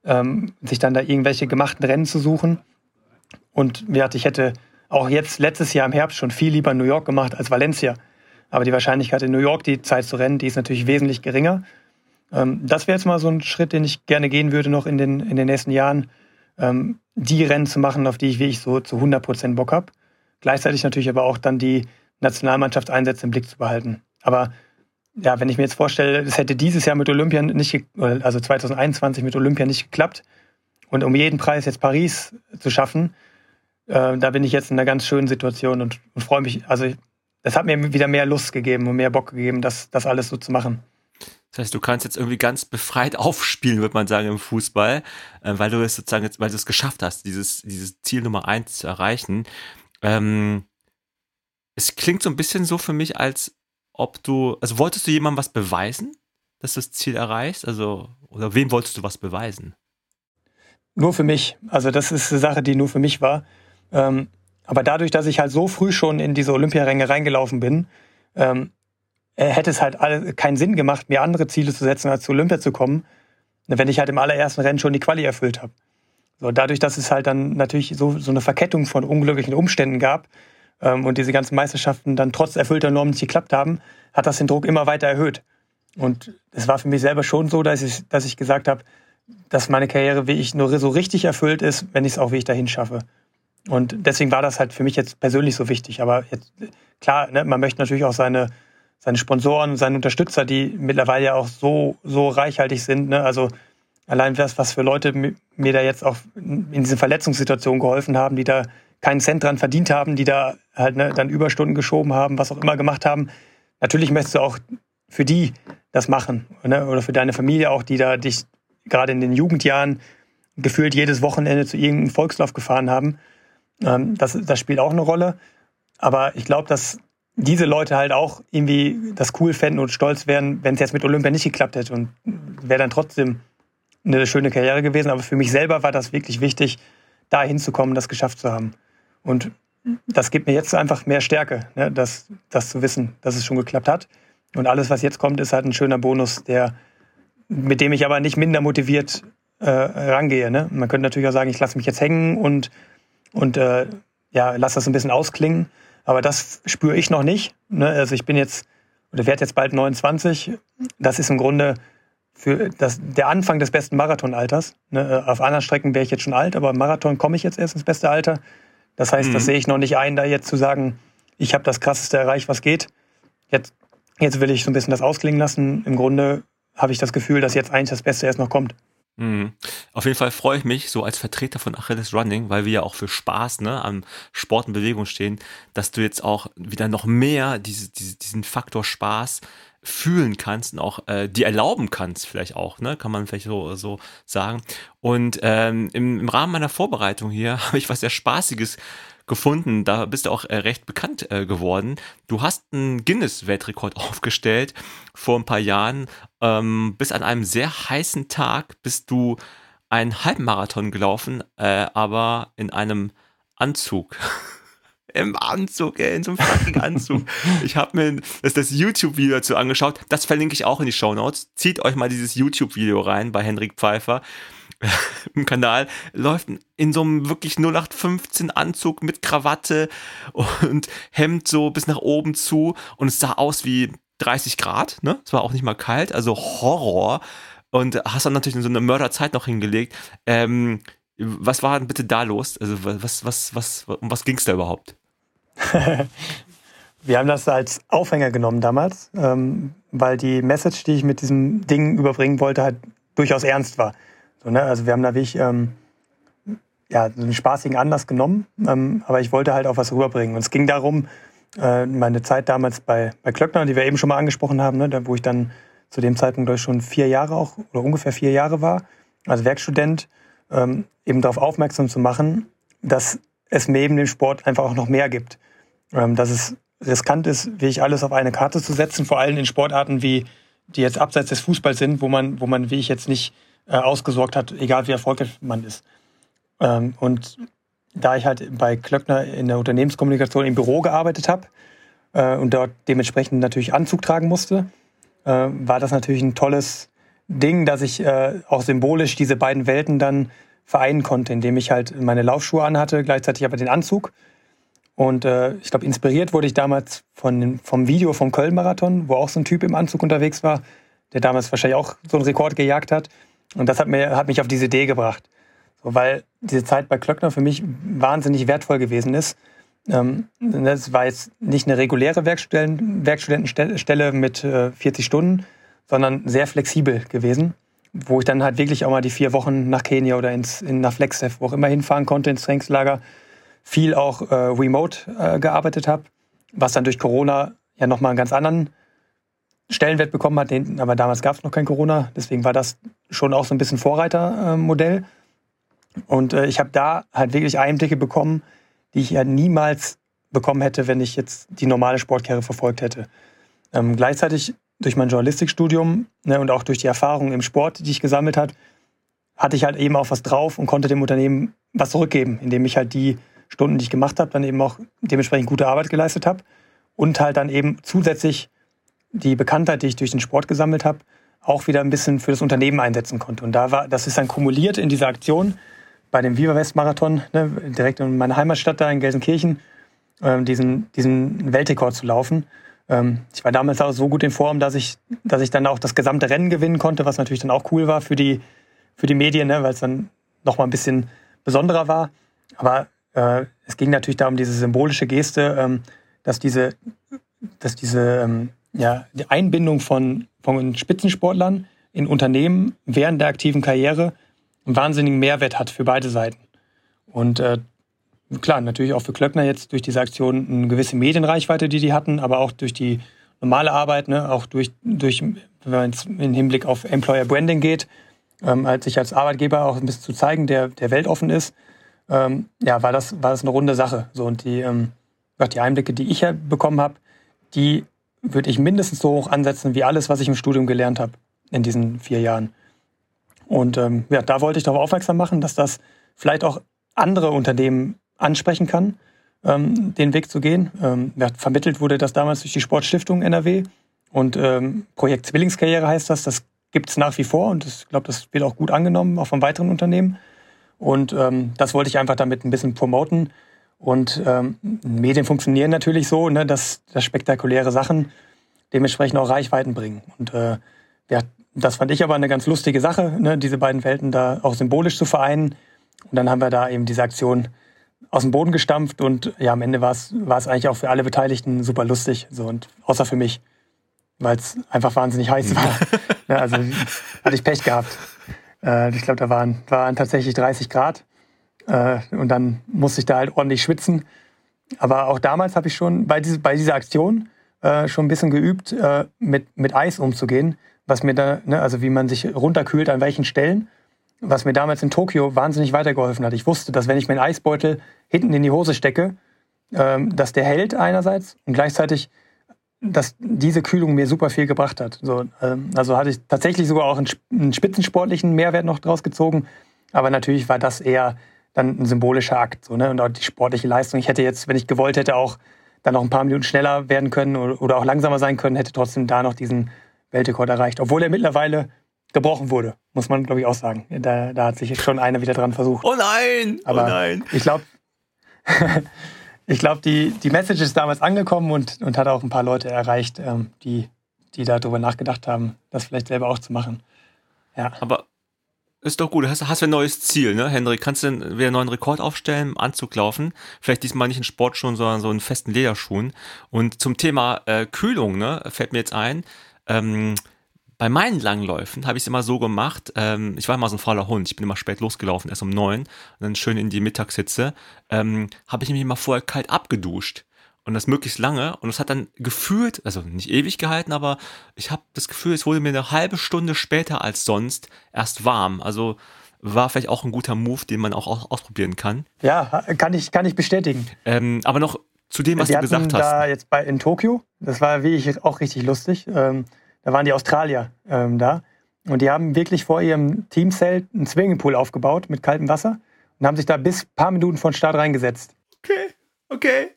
ähm, sich dann da irgendwelche gemachten Rennen zu suchen. Und wie gesagt, ich hätte auch jetzt letztes Jahr im Herbst schon viel lieber New York gemacht als Valencia. Aber die Wahrscheinlichkeit in New York die Zeit zu rennen, die ist natürlich wesentlich geringer. Ähm, das wäre jetzt mal so ein Schritt, den ich gerne gehen würde noch in den, in den nächsten Jahren, ähm, die Rennen zu machen, auf die ich wirklich so zu 100 Prozent Bock habe. Gleichzeitig natürlich aber auch dann die Nationalmannschaftseinsätze im Blick zu behalten. Aber ja, wenn ich mir jetzt vorstelle, es hätte dieses Jahr mit Olympia nicht, also 2021 mit Olympia nicht geklappt und um jeden Preis jetzt Paris zu schaffen, äh, da bin ich jetzt in einer ganz schönen Situation und, und freue mich. Also das hat mir wieder mehr Lust gegeben und mehr Bock gegeben, das, das alles so zu machen. Das heißt, du kannst jetzt irgendwie ganz befreit [LAUGHS] aufspielen, würde man sagen, im Fußball, äh, weil du es sozusagen jetzt, weil du es geschafft hast, dieses, dieses Ziel Nummer eins zu erreichen. Ähm, es klingt so ein bisschen so für mich, als ob du, also wolltest du jemandem was beweisen, dass du das Ziel erreichst? Also, oder wem wolltest du was beweisen? Nur für mich. Also, das ist eine Sache, die nur für mich war. Ähm, aber dadurch, dass ich halt so früh schon in diese Olympiaränge reingelaufen bin, ähm, äh, hätte es halt keinen Sinn gemacht, mir andere Ziele zu setzen, als zu Olympia zu kommen, wenn ich halt im allerersten Rennen schon die Quali erfüllt habe. So, dadurch, dass es halt dann natürlich so, so eine Verkettung von unglücklichen Umständen gab ähm, und diese ganzen Meisterschaften dann trotz erfüllter Normen nicht geklappt haben, hat das den Druck immer weiter erhöht. Und es war für mich selber schon so, dass ich, dass ich gesagt habe, dass meine Karriere wie ich nur so richtig erfüllt ist, wenn ich es auch wie ich dahin schaffe. Und deswegen war das halt für mich jetzt persönlich so wichtig. Aber jetzt, klar, ne, man möchte natürlich auch seine, seine Sponsoren, seine Unterstützer, die mittlerweile ja auch so, so reichhaltig sind. Ne? Also allein das, was für Leute mir da jetzt auch in diesen Verletzungssituationen geholfen haben, die da keinen Cent dran verdient haben, die da halt ne, dann Überstunden geschoben haben, was auch immer gemacht haben. Natürlich möchtest du auch für die das machen ne? oder für deine Familie auch, die da dich gerade in den Jugendjahren gefühlt jedes Wochenende zu irgendeinem Volkslauf gefahren haben. Ähm, das, das spielt auch eine Rolle. Aber ich glaube, dass diese Leute halt auch irgendwie das cool fänden und stolz wären, wenn es jetzt mit Olympia nicht geklappt hätte und wäre dann trotzdem eine schöne Karriere gewesen. Aber für mich selber war das wirklich wichtig, da hinzukommen, das geschafft zu haben. Und das gibt mir jetzt einfach mehr Stärke, ne, das, das zu wissen, dass es schon geklappt hat. Und alles, was jetzt kommt, ist halt ein schöner Bonus, der, mit dem ich aber nicht minder motiviert äh, rangehe. Ne? Man könnte natürlich auch sagen, ich lasse mich jetzt hängen und und äh, ja, lass das ein bisschen ausklingen. Aber das spüre ich noch nicht. Ne? Also ich bin jetzt oder werde jetzt bald 29. Das ist im Grunde für das, der Anfang des besten Marathonalters. Ne? Auf anderen Strecken wäre ich jetzt schon alt, aber im Marathon komme ich jetzt erst ins beste Alter. Das heißt, mhm. das sehe ich noch nicht ein, da jetzt zu sagen, ich habe das Krasseste erreicht, was geht. Jetzt, jetzt will ich so ein bisschen das ausklingen lassen. Im Grunde habe ich das Gefühl, dass jetzt eigentlich das Beste erst noch kommt. Mhm. Auf jeden Fall freue ich mich so als Vertreter von Achilles Running, weil wir ja auch für Spaß ne, am Sport und Bewegung stehen, dass du jetzt auch wieder noch mehr diese, diese, diesen Faktor Spaß fühlen kannst und auch äh, die erlauben kannst, vielleicht auch, ne, kann man vielleicht so, so sagen. Und ähm, im, im Rahmen meiner Vorbereitung hier [LAUGHS] habe ich was sehr Spaßiges gefunden. Da bist du auch äh, recht bekannt äh, geworden. Du hast einen Guinness-Weltrekord aufgestellt vor ein paar Jahren. Ähm, bis an einem sehr heißen Tag bist du einen Halbmarathon gelaufen, äh, aber in einem Anzug. [LAUGHS] Im Anzug, ey, in so einem fucking Anzug. [LAUGHS] Ich habe mir das, das YouTube-Video dazu angeschaut. Das verlinke ich auch in die Show Notes. Zieht euch mal dieses YouTube-Video rein bei Henrik Pfeiffer. [LAUGHS] im Kanal, läuft in so einem wirklich 0815 Anzug mit Krawatte und Hemd so bis nach oben zu und es sah aus wie 30 Grad, ne? Es war auch nicht mal kalt, also Horror. Und hast dann natürlich so eine Mörderzeit noch hingelegt. Ähm, was war denn bitte da los? Also was, was, was, um was ging es da überhaupt? [LAUGHS] Wir haben das als Aufhänger genommen damals, ähm, weil die Message, die ich mit diesem Ding überbringen wollte, halt durchaus ernst war. So, ne? Also wir haben da wirklich ähm, ja, so einen spaßigen Anlass genommen, ähm, aber ich wollte halt auch was rüberbringen. Und es ging darum, äh, meine Zeit damals bei, bei Klöckner, die wir eben schon mal angesprochen haben, ne? da, wo ich dann zu dem Zeitpunkt durch schon vier Jahre auch oder ungefähr vier Jahre war, als Werkstudent, ähm, eben darauf aufmerksam zu machen, dass es neben dem Sport einfach auch noch mehr gibt. Ähm, dass es riskant ist, wirklich alles auf eine Karte zu setzen, vor allem in Sportarten wie die jetzt abseits des Fußballs sind, wo man, wo man wie ich jetzt nicht äh, ausgesorgt hat, egal wie erfolgreich man ist. Ähm, und da ich halt bei Klöckner in der Unternehmenskommunikation im Büro gearbeitet habe äh, und dort dementsprechend natürlich Anzug tragen musste, äh, war das natürlich ein tolles Ding, dass ich äh, auch symbolisch diese beiden Welten dann vereinen konnte, indem ich halt meine Laufschuhe anhatte, gleichzeitig aber den Anzug. Und äh, ich glaube, inspiriert wurde ich damals von, vom Video vom Köln-Marathon, wo auch so ein Typ im Anzug unterwegs war, der damals wahrscheinlich auch so einen Rekord gejagt hat. Und das hat, mir, hat mich auf diese Idee gebracht. So, weil diese Zeit bei Klöckner für mich wahnsinnig wertvoll gewesen ist. Ähm, das war jetzt nicht eine reguläre Werkstudenten, Werkstudentenstelle mit äh, 40 Stunden, sondern sehr flexibel gewesen, wo ich dann halt wirklich auch mal die vier Wochen nach Kenia oder ins, in, nach Flexdev, wo auch immer hinfahren konnte, ins Trainingslager, viel auch äh, remote äh, gearbeitet habe, was dann durch Corona ja nochmal einen ganz anderen Stellenwert bekommen hat, den, aber damals gab es noch kein Corona, deswegen war das schon auch so ein bisschen Vorreitermodell. Und äh, ich habe da halt wirklich Einblicke bekommen, die ich ja niemals bekommen hätte, wenn ich jetzt die normale Sportkarriere verfolgt hätte. Ähm, gleichzeitig durch mein Journalistikstudium ne, und auch durch die Erfahrungen im Sport, die ich gesammelt hat, hatte ich halt eben auch was drauf und konnte dem Unternehmen was zurückgeben, indem ich halt die Stunden, die ich gemacht habe, dann eben auch dementsprechend gute Arbeit geleistet habe und halt dann eben zusätzlich die Bekanntheit, die ich durch den Sport gesammelt habe, auch wieder ein bisschen für das Unternehmen einsetzen konnte. Und da war, das ist dann kumuliert in dieser Aktion bei dem Viva West Marathon, ne, direkt in meiner Heimatstadt da in Gelsenkirchen, äh, diesen, diesen Weltrekord zu laufen. Ähm, ich war damals auch so gut in Form, dass ich, dass ich dann auch das gesamte Rennen gewinnen konnte, was natürlich dann auch cool war für die, für die Medien, ne, weil es dann nochmal ein bisschen besonderer war. Aber äh, es ging natürlich da um diese symbolische Geste, ähm, dass diese, dass diese ähm, ja, die Einbindung von, von Spitzensportlern in Unternehmen während der aktiven Karriere einen wahnsinnigen Mehrwert hat für beide Seiten. Und äh, klar, natürlich auch für Klöckner jetzt durch diese Aktion eine gewisse Medienreichweite, die die hatten, aber auch durch die normale Arbeit, ne, auch durch, durch wenn man jetzt im Hinblick auf Employer Branding geht, ähm, als sich als Arbeitgeber auch ein bisschen zu zeigen, der, der weltoffen ist, ähm, ja, war das, war das eine runde Sache. So, und die, ähm, die Einblicke, die ich ja bekommen habe, die würde ich mindestens so hoch ansetzen wie alles, was ich im Studium gelernt habe in diesen vier Jahren. Und ähm, ja, da wollte ich darauf aufmerksam machen, dass das vielleicht auch andere Unternehmen ansprechen kann, ähm, den Weg zu gehen. Ähm, ja, vermittelt wurde das damals durch die Sportstiftung NRW und ähm, Projekt Zwillingskarriere heißt das. Das gibt es nach wie vor und ich glaube, das wird auch gut angenommen, auch von weiteren Unternehmen. Und ähm, das wollte ich einfach damit ein bisschen promoten. Und ähm, Medien funktionieren natürlich so, ne, dass, dass spektakuläre Sachen dementsprechend auch Reichweiten bringen. Und äh, ja, das fand ich aber eine ganz lustige Sache, ne, diese beiden Welten da auch symbolisch zu vereinen. Und dann haben wir da eben diese Aktion aus dem Boden gestampft und ja, am Ende war es war es eigentlich auch für alle Beteiligten super lustig. So und außer für mich, weil es einfach wahnsinnig heiß war. ja, also hatte ich Pech gehabt. Äh, ich glaube, da waren, waren tatsächlich 30 Grad. Äh, und dann musste ich da halt ordentlich schwitzen. Aber auch damals habe ich schon bei, diese, bei dieser Aktion äh, schon ein bisschen geübt, äh, mit, mit Eis umzugehen was mir da, ne, also wie man sich runterkühlt, an welchen Stellen, was mir damals in Tokio wahnsinnig weitergeholfen hat. Ich wusste, dass wenn ich meinen Eisbeutel hinten in die Hose stecke, ähm, dass der hält einerseits und gleichzeitig, dass diese Kühlung mir super viel gebracht hat. So, ähm, also hatte ich tatsächlich sogar auch einen, einen spitzensportlichen Mehrwert noch draus gezogen. Aber natürlich war das eher dann ein symbolischer Akt. So, ne? Und auch die sportliche Leistung. Ich hätte jetzt, wenn ich gewollt hätte, auch dann noch ein paar Minuten schneller werden können oder auch langsamer sein können, hätte trotzdem da noch diesen Weltrekord erreicht, obwohl er mittlerweile gebrochen wurde, muss man, glaube ich, auch sagen. Da, da hat sich jetzt schon einer wieder dran versucht. Oh nein! Oh Aber oh nein! Ich glaube, [LAUGHS] ich glaube, die, die Message ist damals angekommen und, und hat auch ein paar Leute erreicht, ähm, die, die darüber nachgedacht haben, das vielleicht selber auch zu machen. Ja. Aber ist doch gut. Hast, hast du ein neues Ziel, ne, Hendrik? Kannst du wieder einen neuen Rekord aufstellen, Anzug laufen? Vielleicht diesmal nicht in Sportschuhen, sondern so in festen Lederschuhen. Und zum Thema äh, Kühlung, ne, fällt mir jetzt ein, ähm, bei meinen Langläufen habe ich es immer so gemacht, ähm, ich war immer so ein fauler Hund, ich bin immer spät losgelaufen, erst um neun, und dann schön in die Mittagssitze, ähm, habe ich mich immer vorher kalt abgeduscht. Und das möglichst lange. Und es hat dann gefühlt, also nicht ewig gehalten, aber ich habe das Gefühl, es wurde mir eine halbe Stunde später als sonst erst warm. Also war vielleicht auch ein guter Move, den man auch ausprobieren kann. Ja, kann ich, kann ich bestätigen. Ähm, aber noch zu dem, was Wir du gesagt hast. da jetzt bei, in Tokio, das war wirklich auch richtig lustig. Ähm, da waren die Australier ähm, da. Und die haben wirklich vor ihrem Teamzelt einen Swimmingpool aufgebaut mit kaltem Wasser und haben sich da bis ein paar Minuten vor den Start reingesetzt. Okay, okay.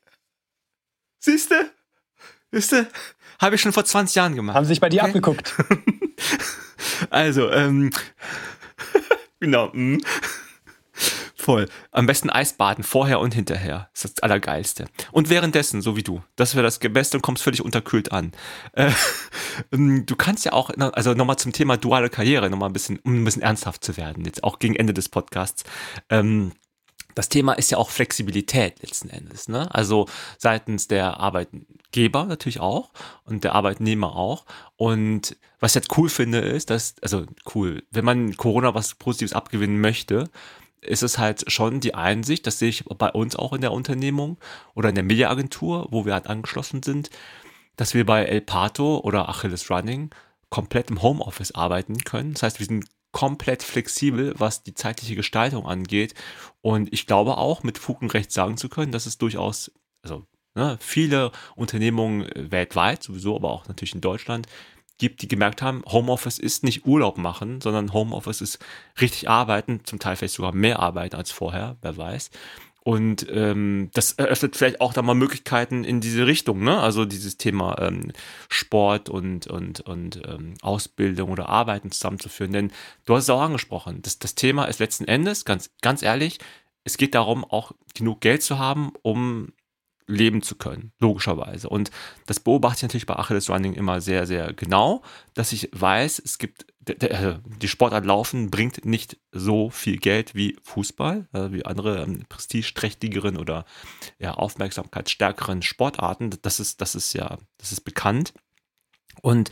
Siehste? Ihr? Habe ich schon vor 20 Jahren gemacht. Haben sie sich bei dir okay. abgeguckt. [LAUGHS] also, ähm, [LAUGHS] genau. Mh. Voll. Am besten Eisbaden, vorher und hinterher. Das ist das Allergeilste. Und währenddessen, so wie du. Das wäre das Beste und kommst völlig unterkühlt an. [LAUGHS] Äh, ähm, du kannst ja auch, also nochmal zum Thema duale Karriere, nochmal ein bisschen, um ein bisschen ernsthaft zu werden, jetzt auch gegen Ende des Podcasts. Ähm, das Thema ist ja auch Flexibilität letzten Endes. Ne? Also seitens der Arbeitgeber natürlich auch und der Arbeitnehmer auch. Und was ich jetzt cool finde, ist, dass, also cool, wenn man Corona was Positives abgewinnen möchte, ist es halt schon die Einsicht, das sehe ich bei uns auch in der Unternehmung oder in der Mediaagentur, wo wir halt angeschlossen sind, dass wir bei El Pato oder Achilles Running komplett im Homeoffice arbeiten können. Das heißt, wir sind komplett flexibel, was die zeitliche Gestaltung angeht. Und ich glaube auch, mit Fug und Recht sagen zu können, dass es durchaus, also ne, viele Unternehmungen weltweit, sowieso, aber auch natürlich in Deutschland, gibt, die gemerkt haben, Homeoffice ist nicht Urlaub machen, sondern Homeoffice ist richtig arbeiten, zum Teil vielleicht sogar mehr arbeiten als vorher, wer weiß. Und ähm, das eröffnet vielleicht auch da mal Möglichkeiten in diese Richtung, ne? Also dieses Thema ähm, Sport und, und, und ähm, Ausbildung oder Arbeiten zusammenzuführen. Denn du hast es auch angesprochen, das, das Thema ist letzten Endes, ganz, ganz ehrlich, es geht darum, auch genug Geld zu haben, um leben zu können, logischerweise. Und das beobachte ich natürlich bei Achilles Running immer sehr, sehr genau, dass ich weiß, es gibt, äh, die Sportart Laufen bringt nicht so viel Geld wie Fußball, äh, wie andere ähm, prestigeträchtigeren oder ja, aufmerksamkeitsstärkeren Sportarten. Das ist, das ist ja, das ist bekannt. Und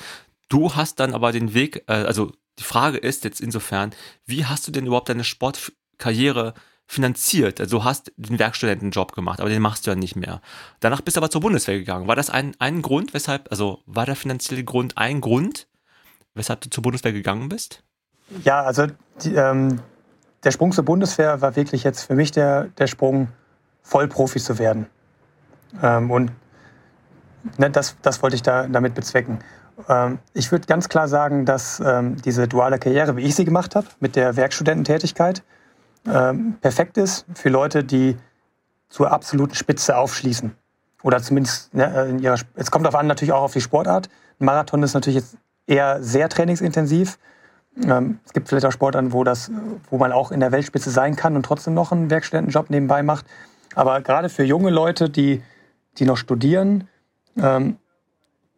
du hast dann aber den Weg, äh, also die Frage ist jetzt insofern, wie hast du denn überhaupt deine Sportkarriere finanziert. Also du hast den Werkstudentenjob gemacht, aber den machst du ja nicht mehr. Danach bist du aber zur Bundeswehr gegangen. War das ein, ein Grund, weshalb, also war der finanzielle Grund ein Grund, weshalb du zur Bundeswehr gegangen bist? Ja, also die, ähm, der Sprung zur Bundeswehr war wirklich jetzt für mich der, der Sprung, Vollprofi zu werden. Ähm, und ne, das, das wollte ich da, damit bezwecken. Ähm, ich würde ganz klar sagen, dass ähm, diese duale Karriere, wie ich sie gemacht habe, mit der Werkstudententätigkeit, ähm, perfekt ist für Leute, die zur absoluten Spitze aufschließen. Oder zumindest ne, in ihrer. Es kommt darauf an, natürlich auch auf die Sportart. Ein Marathon ist natürlich jetzt eher sehr trainingsintensiv. Ähm, es gibt vielleicht auch Sportarten, wo, das, wo man auch in der Weltspitze sein kann und trotzdem noch einen Werkstudentenjob nebenbei macht. Aber gerade für junge Leute, die, die noch studieren, ähm,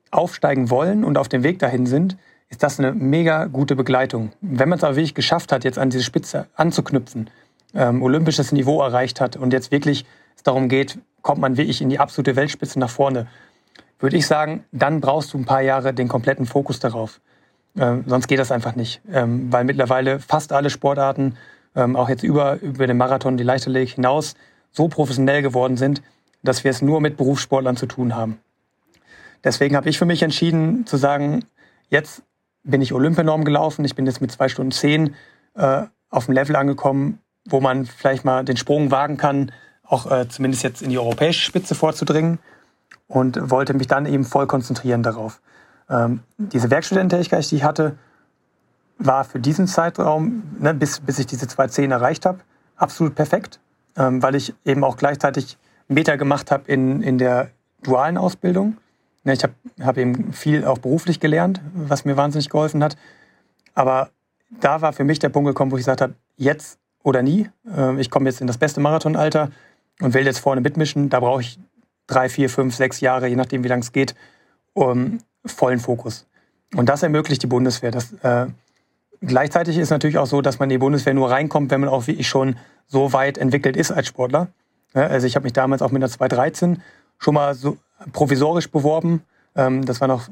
aufsteigen wollen und auf dem Weg dahin sind, ist das eine mega gute Begleitung. Wenn man es aber wirklich geschafft hat, jetzt an diese Spitze anzuknüpfen, ähm, olympisches Niveau erreicht hat und jetzt wirklich es darum geht, kommt man wirklich in die absolute Weltspitze nach vorne, würde ich sagen, dann brauchst du ein paar Jahre den kompletten Fokus darauf. Ähm, sonst geht das einfach nicht. Ähm, weil mittlerweile fast alle Sportarten, ähm, auch jetzt über, über den Marathon, die Leichtathletik hinaus, so professionell geworden sind, dass wir es nur mit Berufssportlern zu tun haben. Deswegen habe ich für mich entschieden zu sagen, jetzt bin ich Olympianorm gelaufen. Ich bin jetzt mit zwei Stunden zehn äh, auf dem Level angekommen, wo man vielleicht mal den Sprung wagen kann, auch äh, zumindest jetzt in die europäische Spitze vorzudringen und wollte mich dann eben voll konzentrieren darauf. Ähm, diese Werkstudententätigkeit, die ich hatte, war für diesen Zeitraum, ne, bis, bis ich diese zwei Zehn erreicht habe, absolut perfekt, ähm, weil ich eben auch gleichzeitig Meter gemacht habe in, in der dualen Ausbildung ich habe hab eben viel auch beruflich gelernt, was mir wahnsinnig geholfen hat. Aber da war für mich der Punkt gekommen, wo ich gesagt habe, jetzt oder nie. Ähm, ich komme jetzt in das beste Marathonalter und will jetzt vorne mitmischen. Da brauche ich drei, vier, fünf, sechs Jahre, je nachdem, wie lange es geht, um vollen Fokus. Und das ermöglicht die Bundeswehr. Das, äh, gleichzeitig ist natürlich auch so, dass man in die Bundeswehr nur reinkommt, wenn man auch wie ich schon so weit entwickelt ist als Sportler. Ja, also ich habe mich damals auch mit einer 213 schon mal so provisorisch beworben. Ähm, das war noch,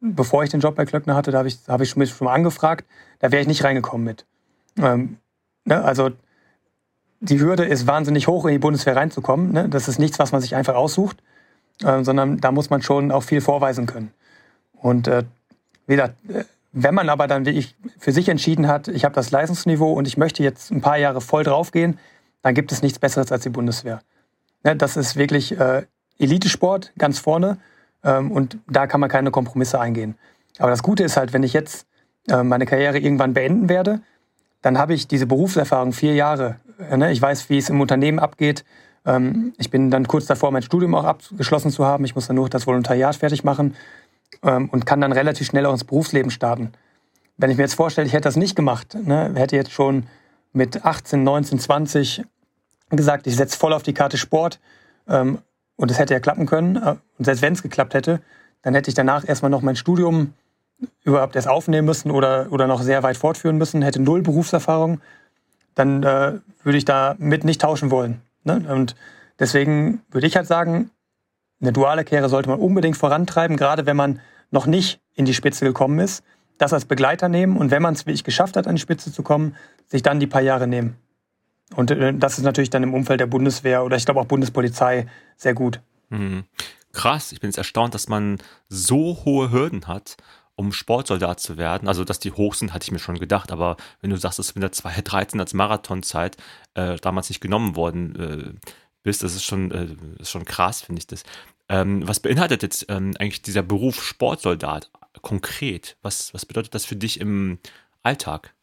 bevor ich den Job bei Klöckner hatte, da habe ich, hab ich schon, schon mal angefragt. Da wäre ich nicht reingekommen mit. Ähm, ne, also die Hürde ist wahnsinnig hoch, in die Bundeswehr reinzukommen. Ne? Das ist nichts, was man sich einfach aussucht, äh, sondern da muss man schon auch viel vorweisen können. Und äh, wieder, äh, wenn man aber dann wirklich für sich entschieden hat, ich habe das Leistungsniveau und ich möchte jetzt ein paar Jahre voll draufgehen, dann gibt es nichts Besseres als die Bundeswehr. Ne, das ist wirklich äh, Elitesport ganz vorne ähm, und da kann man keine Kompromisse eingehen. Aber das Gute ist halt, wenn ich jetzt äh, meine Karriere irgendwann beenden werde, dann habe ich diese Berufserfahrung vier Jahre. Äh, ne? Ich weiß, wie es im Unternehmen abgeht, Ähm, ich bin dann kurz davor, mein Studium auch abgeschlossen zu haben. Ich muss dann nur das Volontariat fertig machen ähm, und kann dann relativ schnell auch ins Berufsleben starten. Wenn ich mir jetzt vorstelle, ich hätte das nicht gemacht, ne, hätte jetzt schon mit 18, 19, 20 gesagt, ich setze voll auf die Karte Sport ähm, und es hätte ja klappen können. Äh, und selbst wenn es geklappt hätte, dann hätte ich danach erstmal noch mein Studium überhaupt erst aufnehmen müssen oder, oder noch sehr weit fortführen müssen, hätte null Berufserfahrung, dann äh, würde ich da mit nicht tauschen wollen. Ne? Und deswegen würde ich halt sagen, eine duale Karriere sollte man unbedingt vorantreiben, gerade wenn man noch nicht in die Spitze gekommen ist, das als Begleiter nehmen und wenn man es wie ich geschafft hat, an die Spitze zu kommen, sich dann die paar Jahre nehmen. Und äh, das ist natürlich dann im Umfeld der Bundeswehr oder ich glaube auch Bundespolizei sehr gut. Mhm. Krass, ich bin jetzt erstaunt, dass man so hohe Hürden hat, um Sportsoldat zu werden. Also, dass die hoch sind, hatte ich mir schon gedacht. Aber wenn du sagst, dass du mit der 2.13 als Marathonzeit äh, damals nicht genommen worden äh, bist, das ist schon, äh, ist schon krass, finde ich das. Ähm, was beinhaltet jetzt ähm, eigentlich dieser Beruf Sportsoldat konkret? Was, was bedeutet das für dich im Alltag?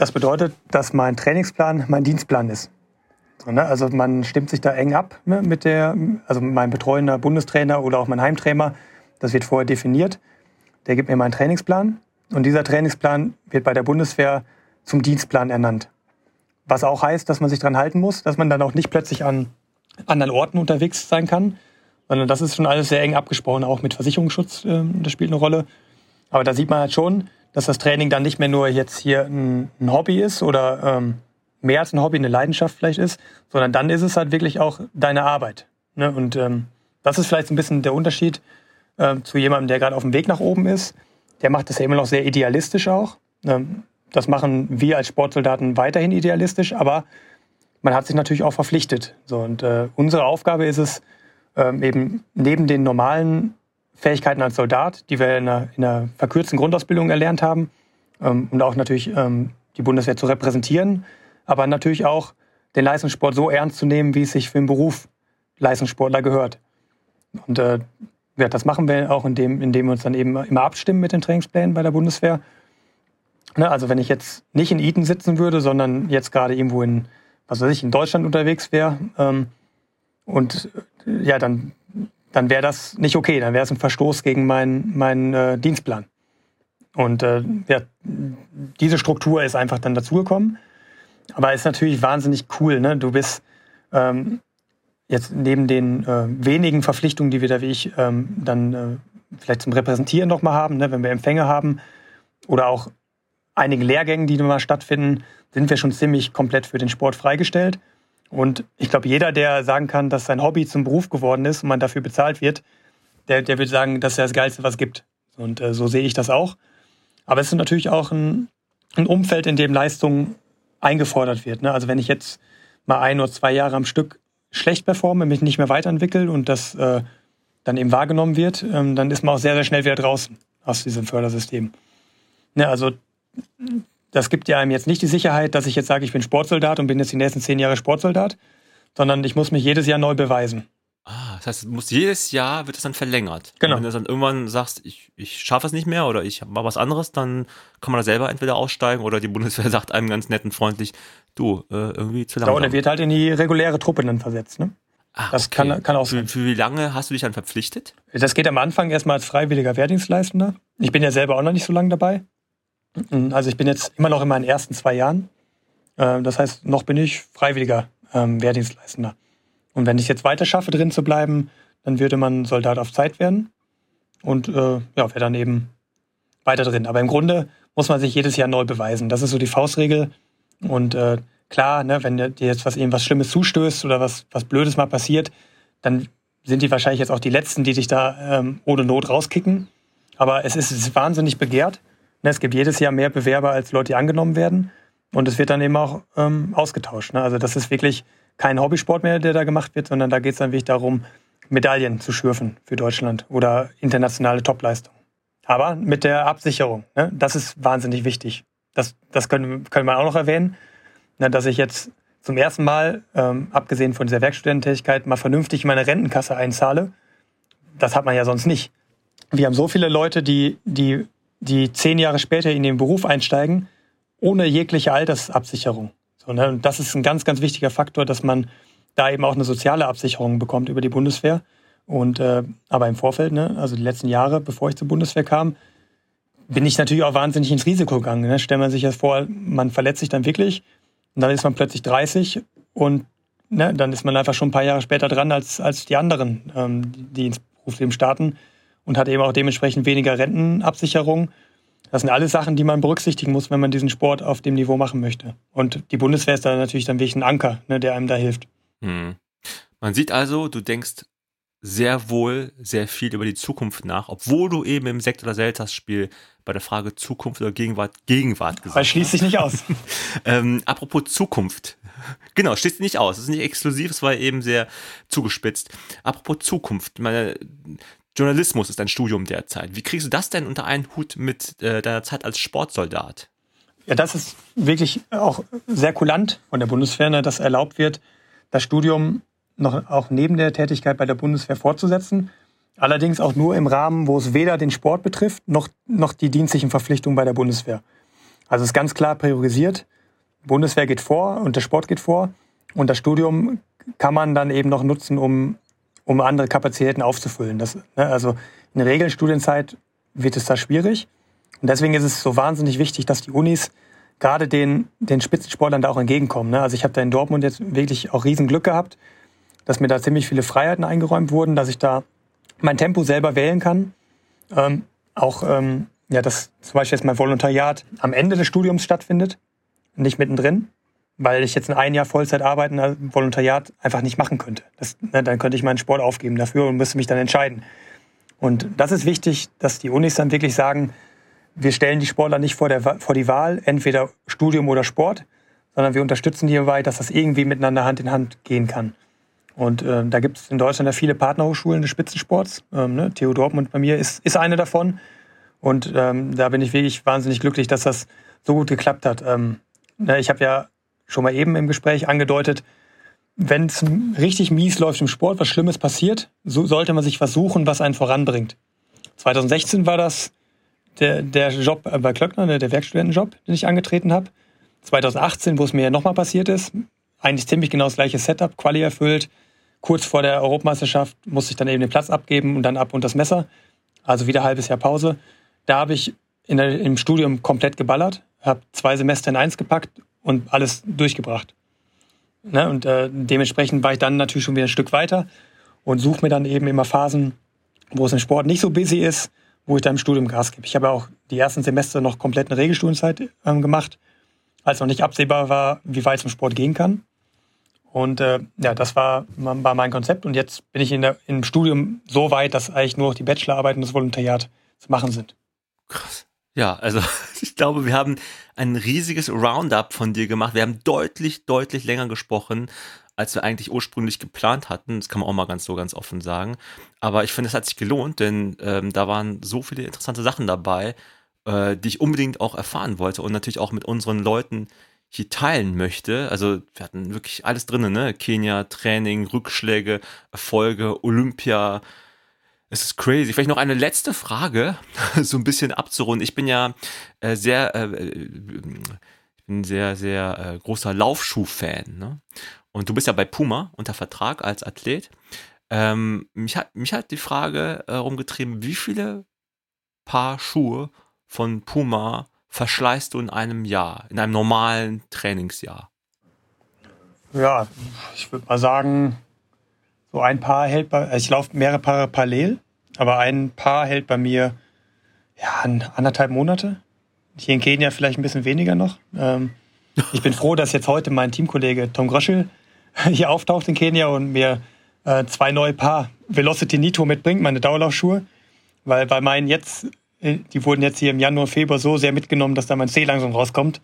Das bedeutet, dass mein Trainingsplan mein Dienstplan ist. Ne? Also man stimmt sich da eng ab ne, mit der, also mein betreuender Bundestrainer oder auch mein Heimtrainer das wird vorher definiert. Der gibt mir meinen Trainingsplan und dieser Trainingsplan wird bei der Bundeswehr zum Dienstplan ernannt. Was auch heißt, dass man sich dran halten muss, dass man dann auch nicht plötzlich an anderen Orten unterwegs sein kann, sondern das ist schon alles sehr eng abgesprochen, auch mit Versicherungsschutz, äh, das spielt eine Rolle. Aber da sieht man halt schon, dass das Training dann nicht mehr nur jetzt hier ein, ein Hobby ist oder ähm, mehr als ein Hobby, eine Leidenschaft vielleicht ist, sondern dann ist es halt wirklich auch deine Arbeit. Ne? Und ähm, das ist vielleicht so ein bisschen der Unterschied äh, zu jemandem, der gerade auf dem Weg nach oben ist. Der macht das ja immer noch sehr idealistisch auch. Ähm, das machen wir als Sportsoldaten weiterhin idealistisch, aber man hat sich natürlich auch verpflichtet. So, und äh, unsere Aufgabe ist es, ähm, eben neben den normalen Fähigkeiten als Soldat, die wir in einer, in einer verkürzten Grundausbildung erlernt haben, ähm, und auch natürlich ähm, die Bundeswehr zu repräsentieren, aber natürlich auch den Leistungssport so ernst zu nehmen, wie es sich für den Beruf Leistungssportler gehört. Und äh, das machen wir auch, indem, indem wir uns dann eben immer abstimmen mit den Trainingsplänen bei der Bundeswehr. Ne, also wenn ich jetzt nicht in Eden sitzen würde, sondern jetzt gerade irgendwo in, was weiß ich, in Deutschland unterwegs wäre, ähm, und äh, ja, dann, dann wäre das nicht okay, dann wäre es ein Verstoß gegen meinen mein, äh, Dienstplan. Und äh, ja, diese Struktur ist einfach dann dazugekommen. Aber ist natürlich wahnsinnig cool. Ne? Du bist ähm, jetzt neben den äh, wenigen Verpflichtungen, die wir da wie ich ähm, dann äh, vielleicht zum Repräsentieren nochmal haben, ne, wenn wir Empfänge haben oder auch einigen Lehrgängen, die nochmal stattfinden, sind wir schon ziemlich komplett für den Sport freigestellt. Und ich glaube, jeder, der sagen kann, dass sein Hobby zum Beruf geworden ist und man dafür bezahlt wird, der, der würde sagen, das ist das Geilste, was es gibt. Und äh, so sehe ich das auch. Aber es ist natürlich auch ein, ein Umfeld, in dem Leistung eingefordert wird. Ne? Also wenn ich jetzt mal ein oder zwei Jahre am Stück schlecht performe, mich nicht mehr weiterentwickle und das äh, dann eben wahrgenommen wird, ähm, dann ist man auch sehr, sehr schnell wieder draußen aus diesem Fördersystem. Ne, also das gibt ja einem jetzt nicht die Sicherheit, dass ich jetzt sage, ich bin Sportsoldat und bin jetzt die nächsten zehn Jahre Sportsoldat, sondern ich muss mich jedes Jahr neu beweisen. Ah, das heißt, muss jedes Jahr wird es dann verlängert. Genau. Und wenn du dann irgendwann sagst, ich, ich schaffe es nicht mehr oder ich mache was anderes, dann kann man da selber entweder aussteigen oder die Bundeswehr [LAUGHS] sagt einem ganz nett und freundlich, du, äh, irgendwie zu lange. Ja, und er wird halt in die reguläre Truppe dann versetzt, ne? Ah, das okay. kann, kann auch sein. Für, für wie lange hast du dich dann verpflichtet? Das geht am Anfang erstmal als freiwilliger Wehrdienstleistender. Ich bin ja selber auch noch nicht so lange dabei. Also ich bin jetzt immer noch in meinen ersten zwei Jahren. Äh, das heißt, noch bin ich freiwilliger ähm, Wehrdienstleistender. Und wenn ich jetzt weiter schaffe, drin zu bleiben, dann würde man Soldat auf Zeit werden und äh, ja, wäre dann eben weiter drin. Aber im Grunde muss man sich jedes Jahr neu beweisen. Das ist so die Faustregel. Und äh, klar, ne, wenn dir jetzt was irgendwas Schlimmes zustößt oder was, was Blödes mal passiert, dann sind die wahrscheinlich jetzt auch die Letzten, die dich da ähm, ohne Not rauskicken. Aber es ist wahnsinnig begehrt. Ne, es gibt jedes Jahr mehr Bewerber als Leute, die angenommen werden. Und es wird dann eben auch ähm, ausgetauscht. Ne? Also das ist wirklich kein Hobbysport mehr, der da gemacht wird, sondern da geht es dann wirklich darum, Medaillen zu schürfen für Deutschland oder internationale Topleistung. Aber mit der Absicherung. Ne? Das ist wahnsinnig wichtig. Das, das können, können wir auch noch erwähnen, ne? dass ich jetzt zum ersten Mal, ähm, abgesehen von dieser Werkstudententätigkeit, mal vernünftig in meine Rentenkasse einzahle. Das hat man ja sonst nicht. Wir haben so viele Leute, die, die, die zehn Jahre später in den Beruf einsteigen, ohne jegliche Altersabsicherung. So, ne? Und das ist ein ganz, ganz wichtiger Faktor, dass man da eben auch eine soziale Absicherung bekommt über die Bundeswehr. Und äh, aber im Vorfeld, ne, also die letzten Jahre, bevor ich zur Bundeswehr kam, bin ich natürlich auch wahnsinnig ins Risiko gegangen. Ne? Stellt man sich das vor, man verletzt sich dann wirklich und dann ist man plötzlich 30 und ne, dann ist man einfach schon ein paar Jahre später dran als, als die anderen, ähm, die ins Berufsleben starten und hat eben auch dementsprechend weniger Rentenabsicherung. Das sind alles Sachen, die man berücksichtigen muss, wenn man diesen Sport auf dem Niveau machen möchte. Und die Bundeswehr ist da natürlich dann wirklich ein Anker, ne, der einem da hilft. Hm. Man sieht also, du denkst sehr wohl sehr viel über die Zukunft nach, obwohl du eben im Sekt- oder Selters-Spiel bei der Frage Zukunft oder Gegenwart Gegenwart gesagt hast. Weil schließt sich nicht aus. [LAUGHS] ähm, apropos Zukunft. Genau, schließt sich nicht aus. Es ist nicht exklusiv, es war eben sehr zugespitzt. Apropos Zukunft. Meine, Journalismus ist ein Studium derzeit. Wie kriegst du das denn unter einen Hut mit äh, deiner Zeit als Sportsoldat? Ja, das ist wirklich auch sehr kulant von der Bundeswehr, ne, dass erlaubt wird, das Studium noch auch neben der Tätigkeit bei der Bundeswehr fortzusetzen. Allerdings auch nur im Rahmen, wo es weder den Sport betrifft, noch, noch die dienstlichen Verpflichtungen bei der Bundeswehr. Also es ist ganz klar priorisiert. Bundeswehr geht vor und der Sport geht vor. Und das Studium kann man dann eben noch nutzen, um, um andere Kapazitäten aufzufüllen. Das, ne, also in der Regelstudienzeit wird es da schwierig. Und deswegen ist es so wahnsinnig wichtig, dass die Unis gerade den, den Spitzensportlern da auch entgegenkommen. Ne? Also ich habe da in Dortmund jetzt wirklich auch riesen gehabt dass mir da ziemlich viele Freiheiten eingeräumt wurden, dass ich da mein Tempo selber wählen kann. Ähm, auch, ähm, ja, dass zum Beispiel jetzt mein Volontariat am Ende des Studiums stattfindet, nicht mittendrin, weil ich jetzt in ein Jahr Vollzeit arbeiten, also Volontariat einfach nicht machen könnte. Das, ne, dann könnte ich meinen Sport aufgeben dafür und müsste mich dann entscheiden. Und das ist wichtig, dass die Unis dann wirklich sagen, wir stellen die Sportler nicht vor, der, vor die Wahl, entweder Studium oder Sport, sondern wir unterstützen die dabei, dass das irgendwie miteinander Hand in Hand gehen kann. Und äh, da gibt es in Deutschland ja viele Partnerhochschulen des Spitzensports. Ähm, ne? Theo Dortmund bei mir ist, ist eine davon. Und ähm, da bin ich wirklich wahnsinnig glücklich, dass das so gut geklappt hat. Ähm, ne, ich habe ja schon mal eben im Gespräch angedeutet, wenn es richtig mies läuft im Sport, was Schlimmes passiert, so sollte man sich was suchen, was einen voranbringt. 2016 war das der, der Job bei Klöckner, der, Werkstudentenjob, den ich angetreten habe. 2018, wo es mir nochmal passiert ist, eigentlich ziemlich genau das gleiche Setup, Quali erfüllt, kurz vor der Europameisterschaft musste ich dann eben den Platz abgeben und dann ab und das Messer. Also wieder halbes Jahr Pause. Da habe ich der, im Studium komplett geballert, habe zwei Semester in eins gepackt und alles durchgebracht. Ne? Und äh, dementsprechend war ich dann natürlich schon wieder ein Stück weiter und suche mir dann eben immer Phasen, wo es im Sport nicht so busy ist, wo ich dann im Studium Gas gebe. Ich habe auch die ersten Semester noch komplett eine Regelstudienzeit ähm, gemacht, als noch nicht absehbar war, wie weit es im Sport gehen kann. Und äh, ja, das war, war mein Konzept. Und jetzt bin ich in der, im Studium so weit, dass eigentlich nur noch die Bachelorarbeit und das Volontariat zu machen sind. Krass. Ja, also [LAUGHS] glaube, wir haben ein riesiges Roundup von dir gemacht. Wir haben deutlich, deutlich länger gesprochen, als wir eigentlich ursprünglich geplant hatten. Das kann man auch mal ganz so ganz offen sagen. Aber ich finde, es hat sich gelohnt, denn ähm, da waren so viele interessante Sachen dabei, äh, die ich unbedingt auch erfahren wollte und natürlich auch mit unseren Leuten hier teilen möchte. Also wir hatten wirklich alles drin, ne? Kenia, Training, Rückschläge, Erfolge, Olympia. Es ist crazy. Vielleicht noch eine letzte Frage, [LAUGHS] so ein bisschen abzurunden. Ich bin ja äh, sehr, äh, ich bin sehr, sehr äh, großer Laufschuh-Fan. Ne? Und du bist ja bei Puma unter Vertrag als Athlet. Ähm, mich, hat, mich hat die Frage äh, rumgetrieben, wie viele Paar Schuhe von Puma verschleißt du in einem Jahr, in einem normalen Trainingsjahr? Ja, ich würde mal sagen, so ein Paar hält bei, also ich laufe mehrere Paare parallel, aber ein Paar hält bei mir ja anderthalb Monate. Hier in Kenia vielleicht ein bisschen weniger noch. Ähm, ich bin froh, dass jetzt heute mein Teamkollege Tom Gröschel [LAUGHS] hier auftaucht in Kenia und mir äh, zwei neue Paar Velocity Nitro mitbringt, meine Dauerlaufschuhe. Weil bei meinen jetzt die wurden jetzt hier im Januar, Februar so sehr mitgenommen, dass da mein C langsam rauskommt.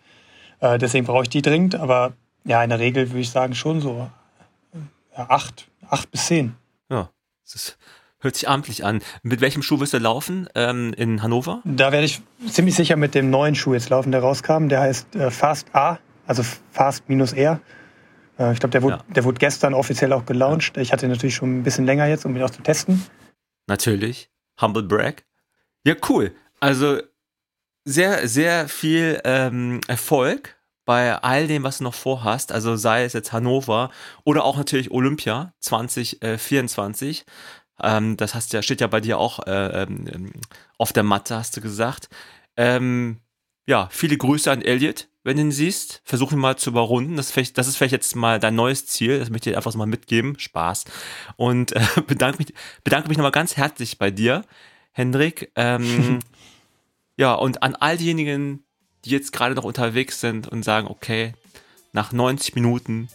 Äh, deswegen brauche ich die dringend. Aber ja, in der Regel würde ich sagen schon so ja, acht, acht bis zehn. Ja, das hört sich amtlich an. Mit welchem Schuh wirst du laufen ähm, in Hannover? Da werde ich ziemlich sicher mit dem neuen Schuh jetzt laufen, der rauskam. Der heißt äh, Fast A, also Fast minus R. Äh, ich glaube, der, wurde, ja. der wurde gestern offiziell auch gelauncht. Ja. Ich hatte natürlich schon ein bisschen länger jetzt, um ihn auch zu testen. Natürlich. Humble Brag. Ja, cool. Also sehr, sehr viel ähm, Erfolg bei all dem, was du noch vorhast, also sei es jetzt Hannover oder auch natürlich Olympia 2024. Ähm, das hast ja, steht ja bei dir auch äh, ähm, auf der Matte, hast du gesagt. Ähm, ja, viele Grüße an Elliot, wenn du ihn siehst. Versuch ihn mal zu überrunden. Das, ist das ist vielleicht jetzt mal dein neues Ziel. Das möchte ich dir einfach so mal mitgeben. Spaß. Und äh, [LAUGHS] bedanke mich, bedanke mich nochmal ganz herzlich bei dir, Hendrik. Ähm, [LAUGHS] ja, und an all diejenigen, die jetzt gerade noch unterwegs sind und sagen, okay, nach 90 Minuten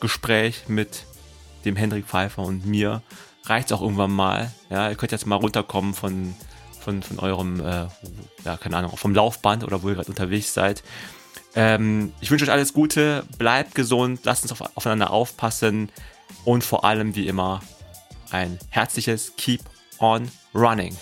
Gespräch mit dem Hendrik Pfeiffer und mir reicht es auch irgendwann mal. Ja, ihr könnt jetzt mal runterkommen von von, von eurem, äh, ja, keine Ahnung, vom Laufband oder wo ihr gerade unterwegs seid. Ähm, ich wünsche euch alles Gute, bleibt gesund, lasst uns auf, aufeinander aufpassen und vor allem wie immer ein herzliches Keep on Running.